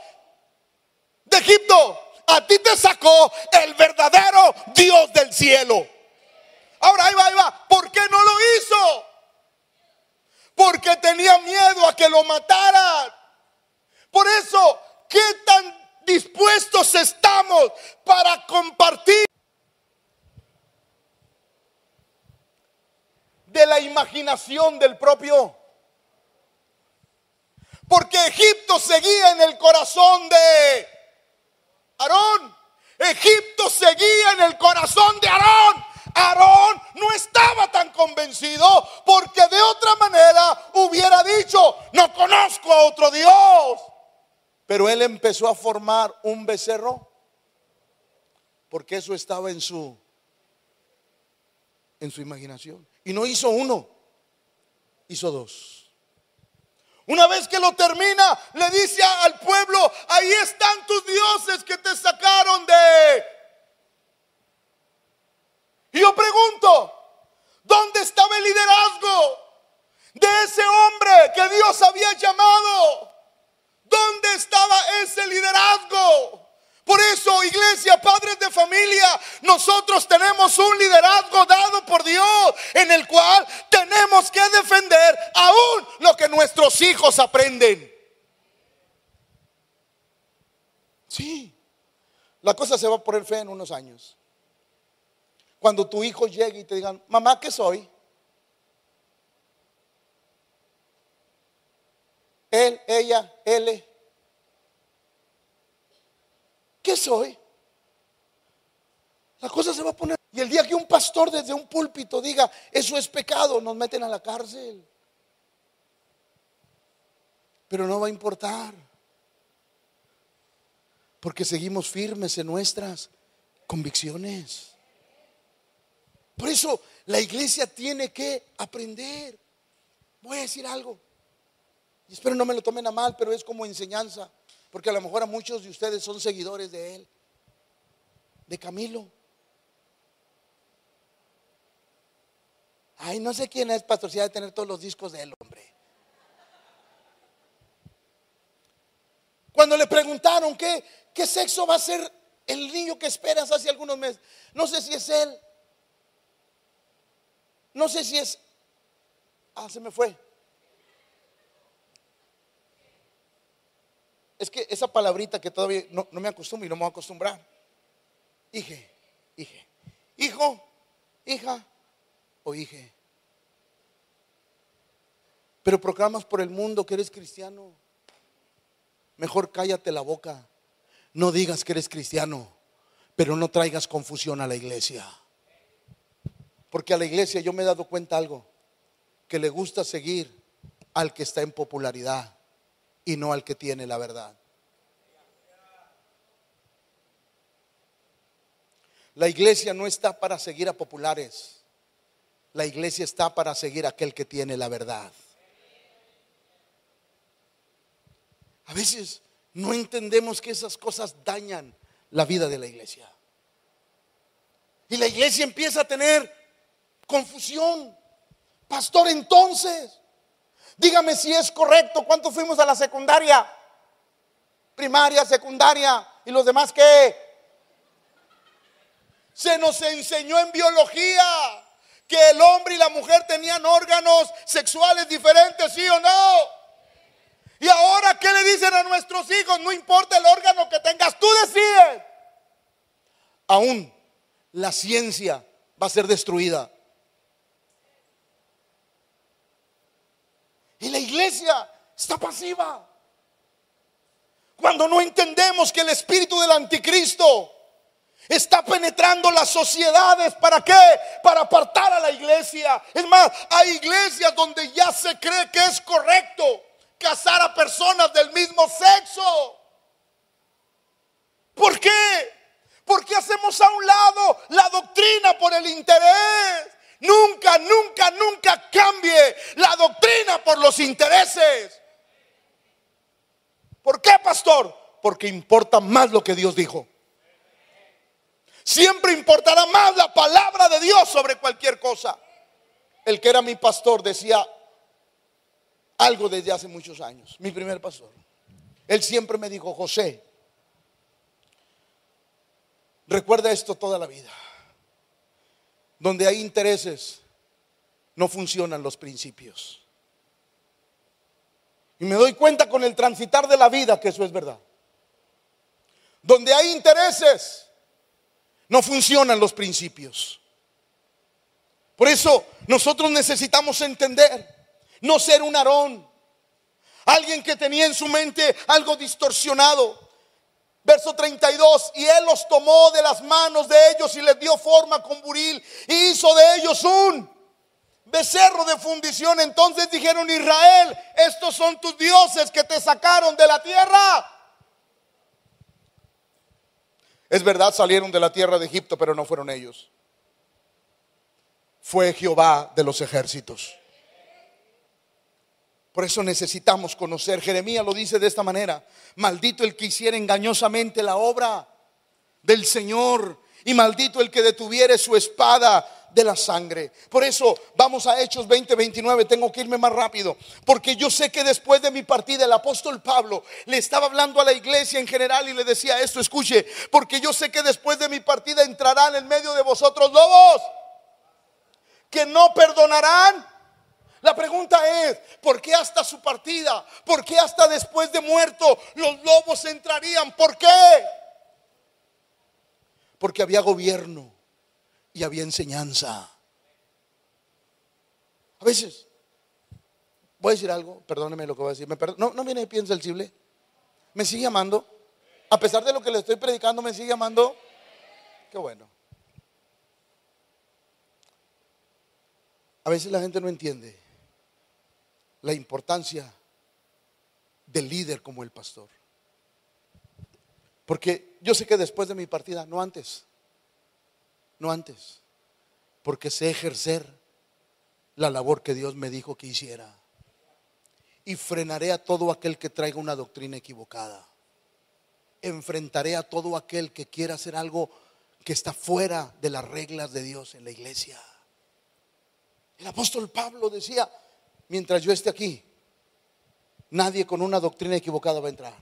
Speaker 1: de Egipto. A ti te sacó el verdadero Dios del cielo. Ahora ahí va, ahí va. ¿Por qué no lo hizo? Porque tenía miedo a que lo mataran. Por eso, ¿qué tan dispuestos estamos para compartir de la imaginación del propio. Porque Egipto seguía en el corazón de Aarón. Egipto seguía en el corazón de Aarón. Aarón no estaba tan convencido porque de otra manera hubiera dicho, no conozco a otro Dios. Pero él empezó a formar un becerro porque eso estaba en su en su imaginación. Y no hizo uno, hizo dos. Una vez que lo termina, le dice al pueblo, ahí están tus dioses que te sacaron de... Y yo pregunto, ¿dónde estaba el liderazgo de ese hombre que Dios había llamado? ¿Dónde estaba ese liderazgo? Por eso, iglesia, padres de familia, nosotros tenemos un liderazgo dado por Dios en el cual tenemos que defender aún lo que nuestros hijos aprenden. Sí, la cosa se va a poner fe en unos años. Cuando tu hijo llegue y te digan, mamá, ¿qué soy? Él, ella, él. ¿Qué soy? La cosa se va a poner. Y el día que un pastor desde un púlpito diga, eso es pecado, nos meten a la cárcel. Pero no va a importar. Porque seguimos firmes en nuestras convicciones. Por eso la iglesia tiene que aprender. Voy a decir algo. Y espero no me lo tomen a mal, pero es como enseñanza. Porque a lo mejor a muchos de ustedes son seguidores de él, de Camilo. Ay, no sé quién es pastor, de tener todos los discos de él, hombre. Cuando le preguntaron qué, qué sexo va a ser el niño que esperas hace algunos meses, no sé si es él, no sé si es, ah, se me fue. Es que esa palabrita que todavía no, me acostumbro y no me voy a acostumbrar. Hije, hije. Hijo, hija o hije. Pero proclamas por el mundo que eres cristiano. Mejor cállate la boca. No digas que eres cristiano. pero no traigas confusión a la iglesia. Porque a la iglesia yo me he dado cuenta algo, que le gusta seguir al que está en popularidad y no al que tiene la verdad. La iglesia no está para seguir a populares. La iglesia está para seguir a aquel que tiene la verdad. A veces no entendemos que esas cosas dañan la vida de la iglesia. Y la iglesia empieza a tener confusión. Pastor, entonces, dígame si es correcto. ¿Cuánto fuimos a la secundaria? Primaria, secundaria. ¿Y los demás qué? Se nos enseñó en biología que el hombre y la mujer tenían órganos sexuales diferentes, ¿sí o no? Y ahora, ¿qué le dicen a nuestros hijos? No importa el órgano que tengas, tú decides. Aún la ciencia va a ser destruida. Y la iglesia está pasiva. Cuando no entendemos que el espíritu del anticristo está penetrando las sociedades, ¿para qué? Para apartar a la iglesia. Es más, hay iglesias donde ya se cree que es correcto casar a personas del mismo sexo. ¿Por qué? Porque hacemos a un lado la doctrina por el interés. Nunca, nunca, nunca cambie la doctrina por los intereses. ¿Por qué, pastor? Porque importa más lo que Dios dijo. Siempre importará más la palabra de Dios sobre cualquier cosa. El que era mi pastor decía algo desde hace muchos años, mi primer pastor. Él siempre me dijo, José, Recuerda esto toda la vida. Donde hay intereses, no funcionan los principios. Y me doy cuenta con el transitar de la vida que eso es verdad. Donde hay intereses, no funcionan los principios. Por eso nosotros necesitamos entender, no ser un Aarón, alguien que tenía en su mente algo distorsionado, Verso 32, y él los tomó de las manos de ellos y les dio forma con buril y hizo de ellos un becerro de fundición. Entonces dijeron, Israel, estos son tus dioses que te sacaron de la tierra. Es verdad, salieron de la tierra de Egipto, pero no fueron ellos. Fue Jehová de los ejércitos. Por eso necesitamos conocer. Jeremías lo dice de esta manera. Maldito el que hiciera engañosamente la obra del Señor. Y maldito el que detuviere su espada de la sangre. Por eso vamos a Hechos 20, 29. Tengo que irme más rápido. Porque yo sé que después de mi partida el apóstol Pablo le estaba hablando a la iglesia en general y le decía esto, escuche, porque yo sé que después de mi partida entrarán en medio de vosotros lobos que no perdonarán pregunta es, ¿por qué hasta su partida? ¿Por qué hasta después de muerto los lobos entrarían? ¿Por qué? Porque había gobierno y había enseñanza. A veces, voy a decir algo, perdóneme lo que voy a decir. no, no viene de pie sensible. Me sigue amando. A pesar de lo que le estoy predicando, me sigue amando. Qué bueno. A veces la gente no entiende la importancia del líder como el pastor. Porque yo sé que después de mi partida, no antes, no antes, porque sé ejercer la labor que Dios me dijo que hiciera. Y frenaré a todo aquel que traiga una doctrina equivocada. Enfrentaré a todo aquel que quiera hacer algo que está fuera de las reglas de Dios en la iglesia. El apóstol Pablo decía, mientras yo esté aquí, nadie con una doctrina equivocada va a entrar.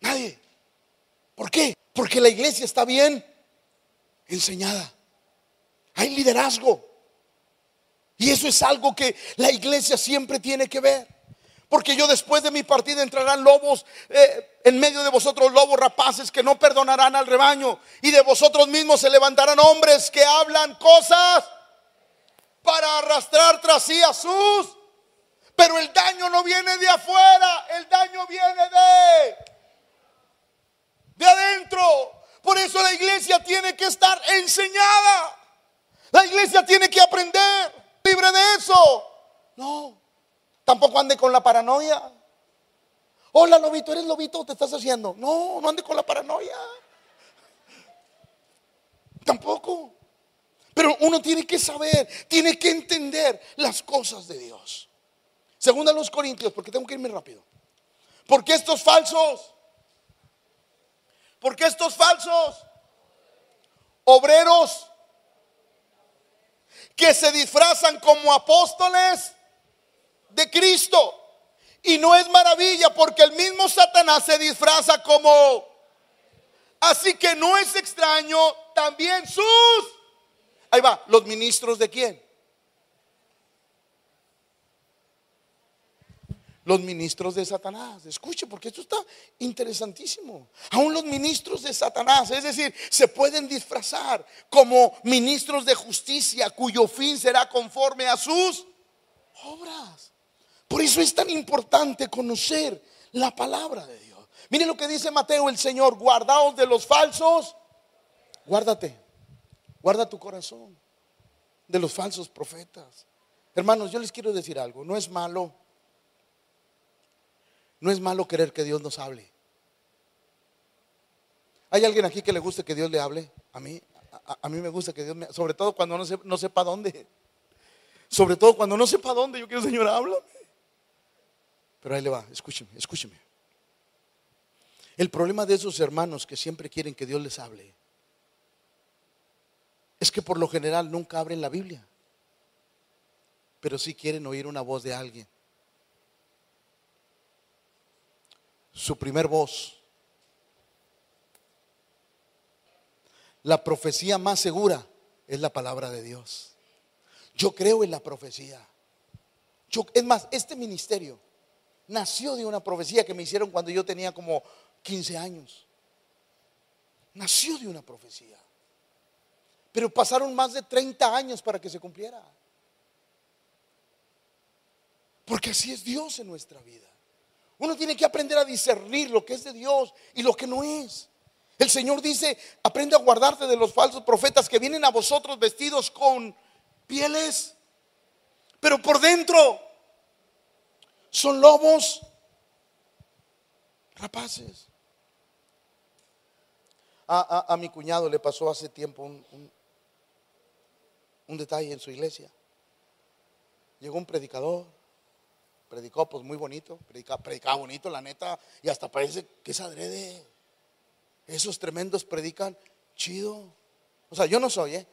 Speaker 1: Nadie. ¿Por qué? Porque la iglesia está bien enseñada. Hay liderazgo. Y eso es algo que la iglesia siempre tiene que ver. Porque yo después de mi partida entrarán lobos eh, en medio de vosotros, lobos rapaces que no perdonarán al rebaño. Y de vosotros mismos se levantarán hombres que hablan cosas para arrastrar tras sí a sus. Pero el daño no viene de afuera, el daño viene de de adentro. Por eso la iglesia tiene que estar enseñada. La iglesia tiene que aprender. Libre de eso. No. Tampoco ande con la paranoia. Hola, lobito, ¿eres lobito? ¿Te estás haciendo? No, no ande con la paranoia. Tampoco. Pero uno tiene que saber, tiene que entender las cosas de Dios. Segunda a los Corintios, porque tengo que irme rápido. Porque estos falsos, porque estos falsos obreros que se disfrazan como apóstoles de Cristo. Y no es maravilla porque el mismo Satanás se disfraza como... Así que no es extraño también sus... Ahí va, los ministros de quién? Los ministros de Satanás. Escuche, porque esto está interesantísimo. Aún los ministros de Satanás, es decir, se pueden disfrazar como ministros de justicia cuyo fin será conforme a sus obras. Por eso es tan importante conocer la palabra de Dios. Mire lo que dice Mateo el Señor, guardaos de los falsos. Guárdate, guarda tu corazón de los falsos profetas. Hermanos, yo les quiero decir algo, no es malo no es malo querer que Dios nos hable. ¿Hay alguien aquí que le guste que Dios le hable? A mí, a, mí me gusta que Dios me sobre todo cuando no, no sepa dónde. Sobre todo cuando no sepa dónde, yo quiero, Señor, háblame. Pero ahí le va, escúcheme, escúcheme. El problema de esos hermanos que siempre quieren que Dios les hable es que por lo general nunca abren la Biblia, pero sí quieren oír una voz de alguien. su primer voz. La profecía más segura es la palabra de Dios. Yo creo en la profecía. Yo, es más, este ministerio nació de una profecía que me hicieron cuando yo tenía como 15 años. Nació de una profecía. Pero pasaron más de 30 años para que se cumpliera. Porque así es Dios en nuestra vida. Uno tiene que aprender a discernir lo que es de Dios y lo que no es. El Señor dice, aprende a guardarte de los falsos profetas que vienen a vosotros vestidos con pieles, pero por dentro son lobos rapaces. A, mi cuñado le pasó hace tiempo un, un detalle en su iglesia. Llegó un predicador predicó pues muy bonito, predicaba, bonito, la neta, y hasta parece que es adrede. Esos tremendos predican chido. O sea, yo no soy, ¿eh?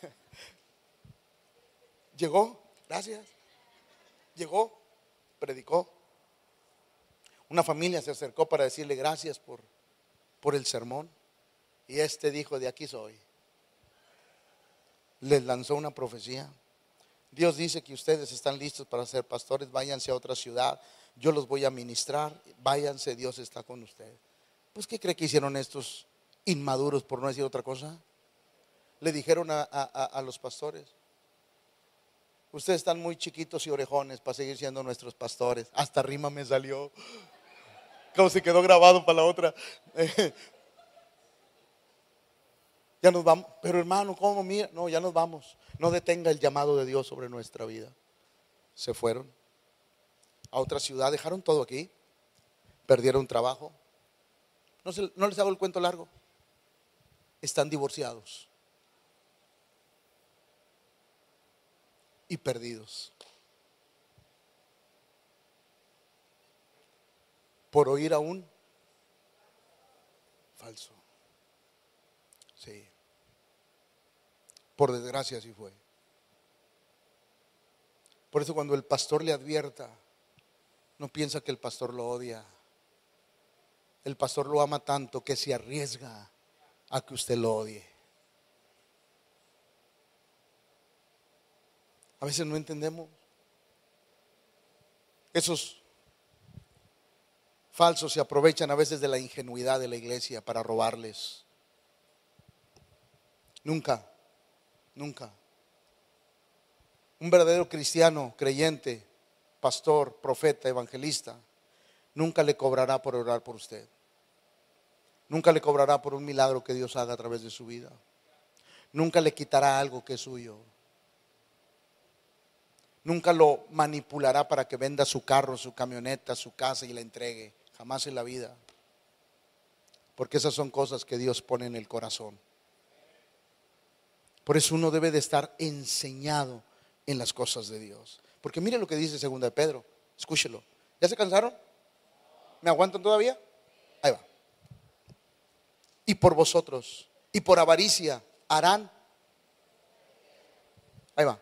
Speaker 1: <laughs> Llegó, gracias. Llegó, predicó. Una familia se acercó para decirle gracias por, por el sermón. Y este dijo, de aquí soy les lanzó una profecía. Dios dice que ustedes están listos para ser pastores, váyanse a otra ciudad, yo los voy a ministrar, váyanse, Dios está con ustedes. Pues, ¿qué cree que hicieron estos inmaduros, por no decir otra cosa? Le dijeron a, los pastores, ustedes están muy chiquitos y orejones para seguir siendo nuestros pastores. Hasta rima me salió. Como se quedó grabado para la otra. Ya nos vamos. Pero hermano, ¿cómo mira? No, ya nos vamos. No detenga el llamado de Dios sobre nuestra vida. Se fueron a otra ciudad, dejaron todo aquí, perdieron trabajo. No, no les hago el cuento largo. Están divorciados y perdidos. Por oír a un falso. Por desgracia así fue. Por eso cuando el pastor le advierta, no piensa que el pastor lo odia. El pastor lo ama tanto que se arriesga a que usted lo odie. A veces no entendemos. Esos falsos se aprovechan a veces de la ingenuidad de la iglesia para robarles. Nunca Nunca. Un verdadero cristiano, creyente, pastor, profeta, evangelista, nunca le cobrará por orar por usted. Nunca le cobrará por un milagro que Dios haga a través de su vida. Nunca le quitará algo que es suyo. Nunca lo manipulará para que venda su carro, su camioneta, su casa y la entregue. Jamás en la vida. Porque esas son cosas que Dios pone en el corazón. Por eso uno debe de estar enseñado en las cosas de Dios. Porque mire lo que dice segunda de Pedro. Escúchelo. ¿Ya se cansaron? ¿Me aguantan todavía? Ahí va. Y por vosotros, y por avaricia, harán. Ahí va.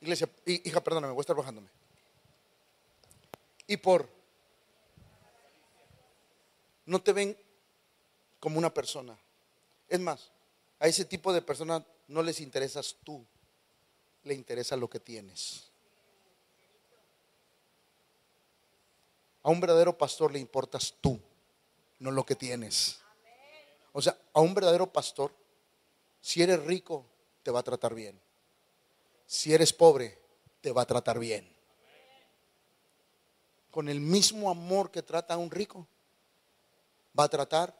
Speaker 1: Iglesia, hija, perdóname, voy a estar bajándome. Y por. No te ven como una persona. Es más, a ese tipo de personas no les interesas tú, le interesa lo que tienes. A un verdadero pastor le importas tú, no lo que tienes. O sea, a un verdadero pastor, si eres rico, te va a tratar bien. Si eres pobre, te va a tratar bien. Con el mismo amor que trata a un rico, va a tratar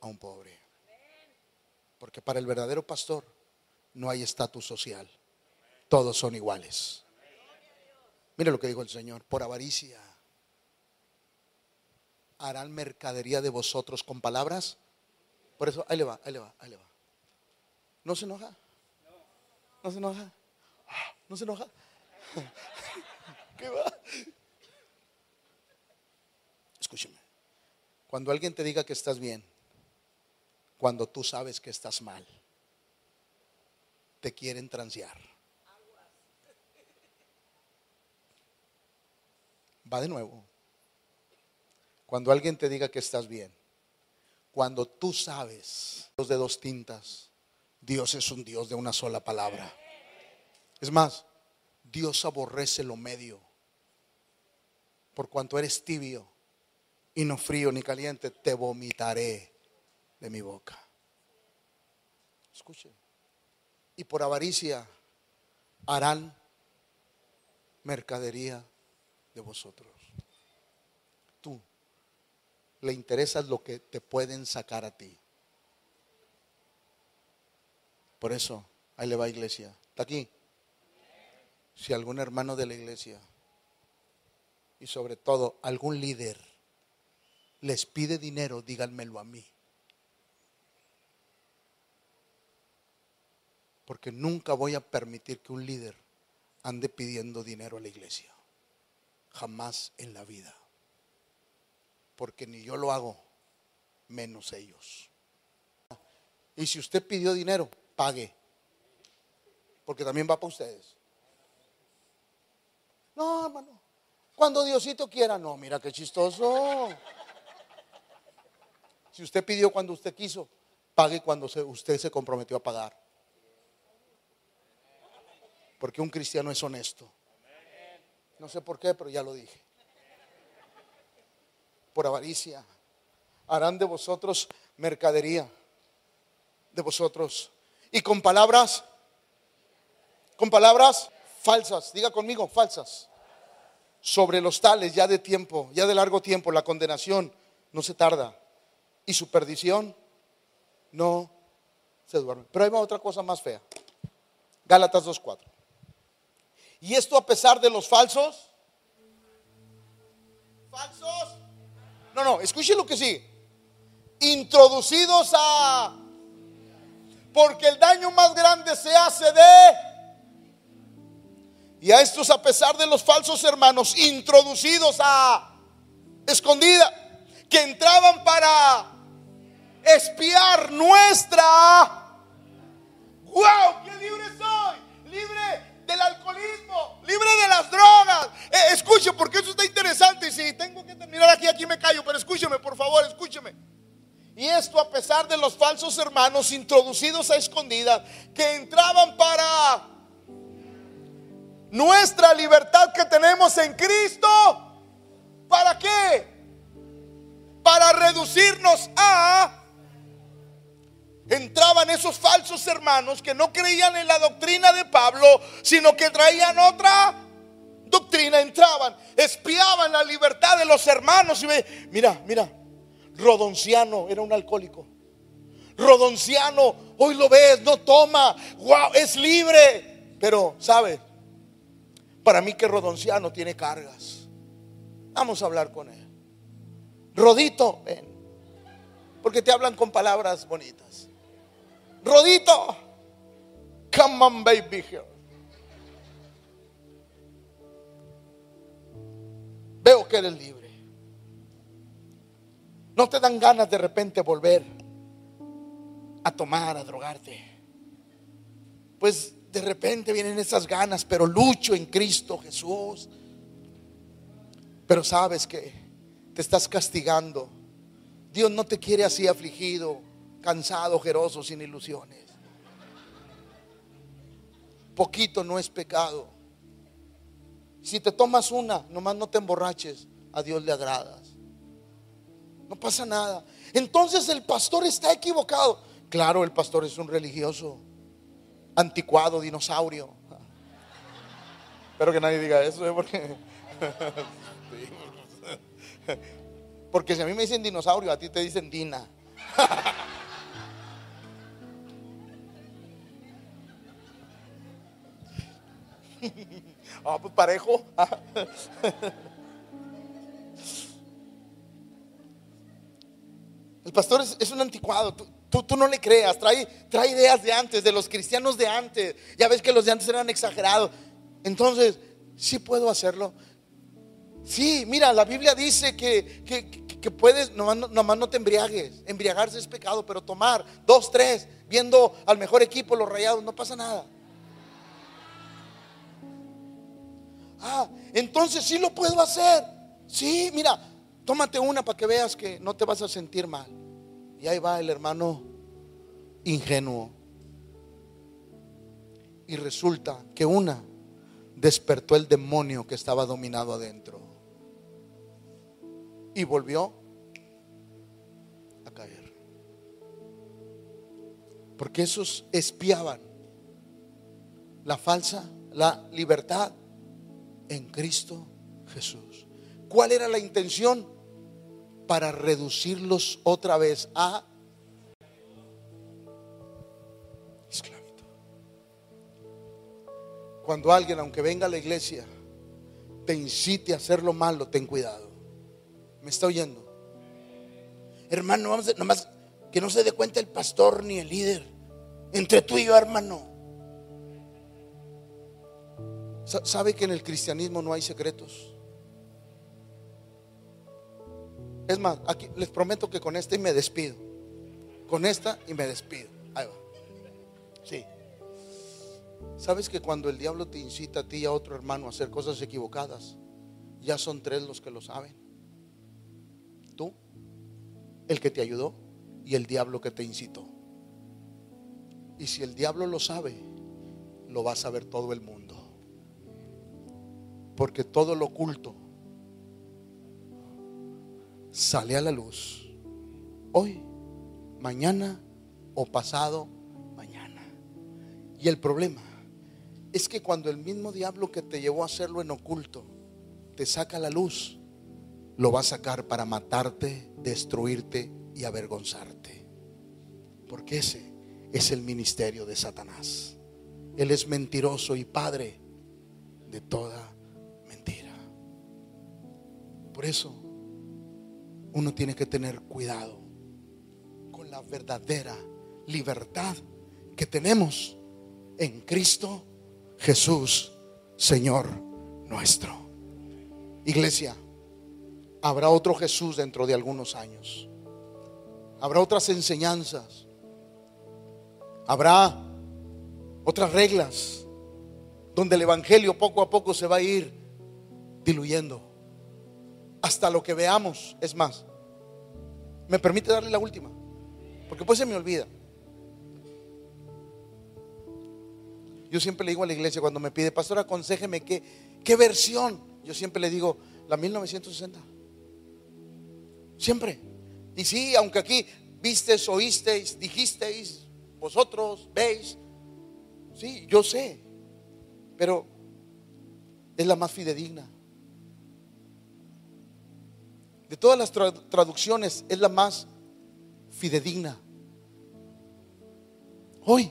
Speaker 1: a un pobre. Porque para el verdadero pastor no hay estatus social. Todos son iguales. Mire lo que dijo el Señor, por avaricia harán mercadería de vosotros con palabras. Por eso, ahí le va, ahí le va, ahí le va. ¿No se enoja? ¿No se enoja? ¿No se enoja? <laughs> ¿Qué va? Escúcheme. Cuando alguien te diga que estás bien, cuando tú sabes que estás mal, te quieren transear. Va de nuevo. Cuando alguien te diga que estás bien, cuando tú sabes, Dios de dos tintas, Dios es un Dios de una sola palabra. Es más, Dios aborrece lo medio. Por cuanto eres tibio y no frío ni caliente, te vomitaré de mi boca. Escuche. Y por avaricia harán mercadería de vosotros le interesa lo que te pueden sacar a ti. Por eso, ahí le va iglesia. ¿Está aquí? Si algún hermano de la iglesia y sobre todo algún líder les pide dinero, díganmelo a mí. Porque nunca voy a permitir que un líder ande pidiendo dinero a la iglesia. Jamás en la vida porque ni yo lo hago, menos ellos. Y si usted pidió dinero, pague, porque también va para ustedes. No, hermano, cuando Diosito quiera, no, mira qué chistoso. Si usted pidió cuando usted quiso, pague cuando usted se comprometió a pagar. Porque un cristiano es honesto. No sé por qué, pero ya lo dije por avaricia. Harán de vosotros mercadería, de vosotros. Y con palabras, con palabras falsas, diga conmigo, falsas. Sobre los tales ya de tiempo, ya de largo tiempo, la condenación no se tarda. Y su perdición no se duerme. Pero hay otra cosa más fea. Gálatas 2.4. Y esto a pesar de los falsos, falsos no, no, escuche lo que sigue. Introducidos a... Porque el daño más grande se hace de... Y a estos, a pesar de los falsos hermanos, introducidos a escondida, que entraban para espiar nuestra... ¡Wow! ¡Qué libre soy! Libre del alcoholismo, libre de las drogas. Eh, escuche, porque eso está interesante. Y si tengo que terminar aquí, aquí me callo, pero escúcheme, por favor, escúcheme. Y esto a pesar de los falsos hermanos introducidos a escondidas que entraban para nuestra libertad que tenemos en Cristo. ¿Para qué? Para reducirnos a entraban esos falsos hermanos que no creían en la doctrina de Pablo, sino que traían otra doctrina, entraban, espiaban la libertad de los hermanos y mira, mira, Rodonciano era un alcohólico. Rodonciano, hoy lo ves, no toma, wow, es libre. Pero, ¿sabe? Para mí que Rodonciano tiene cargas. Vamos a hablar con él. Rodito, ven. Porque te hablan con palabras bonitas. Rodito, come on, baby here. Veo que eres libre. No te dan ganas de repente volver a tomar, a drogarte. Pues de repente vienen esas ganas, pero lucho en Cristo Jesús. Pero sabes que te estás castigando. Dios no te quiere así afligido, cansado, ojeroso, sin ilusiones. Poquito no es pecado. Si te tomas una, nomás no te emborraches, a Dios le agradas. No pasa nada. Entonces el pastor está equivocado. Claro, el pastor es un religioso, anticuado, dinosaurio. Espero que nadie diga eso, ¿eh? porque <laughs> porque si a mí me dicen dinosaurio, a ti te dicen Dina. <laughs> <laughs> Ah, pues parejo. <laughs> El pastor es, un anticuado. Tú, tú, no le creas. Trae, trae ideas de antes, de los cristianos de antes. Ya ves que los de antes eran exagerados. Entonces, sí puedo hacerlo. Sí, mira, la Biblia dice que, que, puedes, nomás, nomás, no te embriagues. Embriagarse es pecado, pero tomar dos, tres, viendo al mejor equipo, los rayados, no pasa nada. Ah, entonces sí lo puedo hacer. Sí, mira, tómate una para que veas que no te vas a sentir mal. Y ahí va el hermano ingenuo. Y resulta que una despertó el demonio que estaba dominado adentro y volvió a caer. Porque esos espiaban la falsa, la libertad en Cristo Jesús. ¿Cuál era la intención? Para reducirlos otra vez a esclavitud. Cuando alguien, aunque venga a la iglesia, te incite a hacer lo malo, ten cuidado. ¿Me está oyendo? Hermano, vamos a, nomás que no se dé cuenta el pastor ni el líder. Entre tú y yo, hermano. ¿Sabe que en el cristianismo no hay secretos? Es más, aquí les prometo que con esta y me despido. Con esta y me despido. Ahí va. Sí. ¿Sabes que cuando el diablo te incita a ti y a otro hermano a hacer cosas equivocadas, ya son tres los que lo saben? el que te ayudó y el diablo que te incitó. Y si el diablo lo sabe, lo va a saber todo el mundo. Porque todo lo oculto sale a la luz. Hoy, mañana o pasado mañana. Y el problema es que cuando el mismo diablo que te llevó a hacerlo en oculto te saca la luz, lo va a sacar para matarte, destruirte y avergonzarte. Porque ese es el ministerio de Satanás. Él es mentiroso y padre de toda. Por eso uno tiene que tener cuidado con la verdadera libertad que tenemos en Cristo Jesús, Señor nuestro. Iglesia, habrá otro Jesús dentro de algunos años. Habrá otras enseñanzas. Habrá otras reglas donde el Evangelio poco a poco se va a ir diluyendo. Hasta lo que veamos. Es más, ¿me permite darle la última? Porque pues se me olvida. Yo siempre le digo a la iglesia cuando me pide, pastor, aconsejeme qué, qué versión. Yo siempre le digo, la 1960. Siempre. Y sí, aunque aquí vistes, oísteis, dijisteis, vosotros veis. Sí, yo sé. Pero es la más fidedigna. De todas las tra- traducciones es la más fidedigna. Hoy,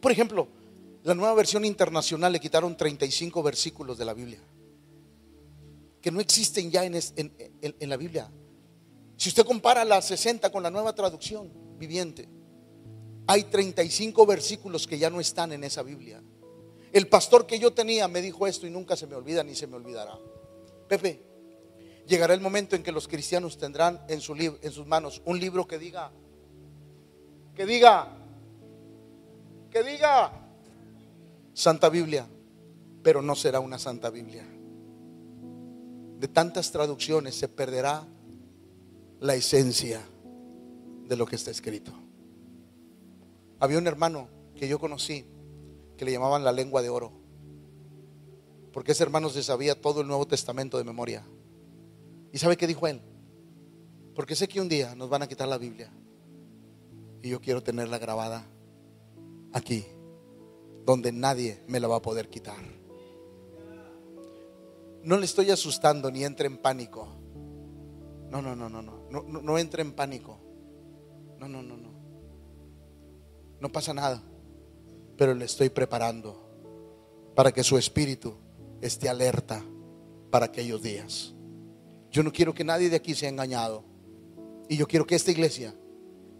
Speaker 1: por ejemplo, la nueva versión internacional le quitaron 35 versículos de la Biblia, que no existen ya en la Biblia. Si usted compara la 60 con la nueva traducción viviente, hay 35 versículos que ya no están en esa Biblia. El pastor que yo tenía me dijo esto y nunca se me olvida ni se me olvidará. Pepe, llegará el momento en que los cristianos tendrán en, su en sus manos un libro que diga, que diga, que diga Santa Biblia, pero no será una Santa Biblia. De tantas traducciones se perderá la esencia de lo que está escrito. Había un hermano que yo conocí que le llamaban la lengua de oro, porque ese hermano se sabía todo el Nuevo Testamento de memoria. ¿Y sabe qué dijo él? Porque sé que un día nos van a quitar la Biblia y yo quiero tenerla grabada aquí, donde nadie me la va a poder quitar. No le estoy asustando ni entre en pánico. No, no, no, no, no, no, no, entre en pánico. No, no, no, no. No pasa nada, pero le estoy preparando para que su espíritu esté alerta para aquellos días. Yo no quiero que nadie de aquí sea engañado. Y yo quiero que esta iglesia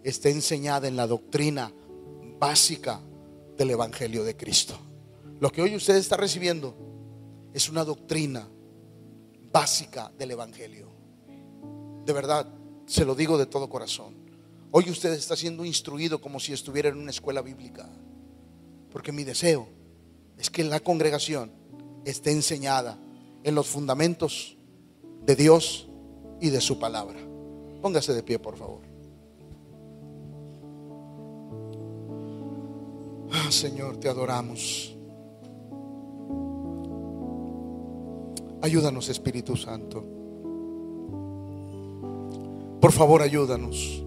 Speaker 1: esté enseñada en la doctrina básica del Evangelio de Cristo. Lo que hoy usted está recibiendo es una doctrina básica del Evangelio. De verdad, se lo digo de todo corazón. Hoy usted está siendo instruido como si estuviera en una escuela bíblica. Porque mi deseo es que la congregación esté enseñada en los fundamentos de Dios y de su palabra. Póngase de pie, por favor. Ah, Señor, te adoramos. Ayúdanos, Espíritu Santo. Por favor, ayúdanos.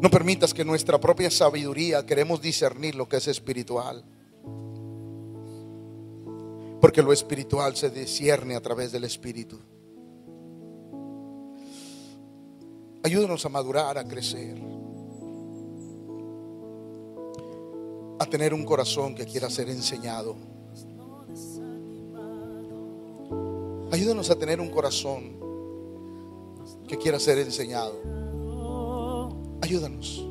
Speaker 1: No permitas que nuestra propia sabiduría queremos discernir lo que es espiritual. Porque lo espiritual se discierne a través del Espíritu. Ayúdanos a madurar, a crecer. A tener un corazón que quiera ser enseñado. Ayúdanos a tener un corazón que quiera ser enseñado. Ayúdanos.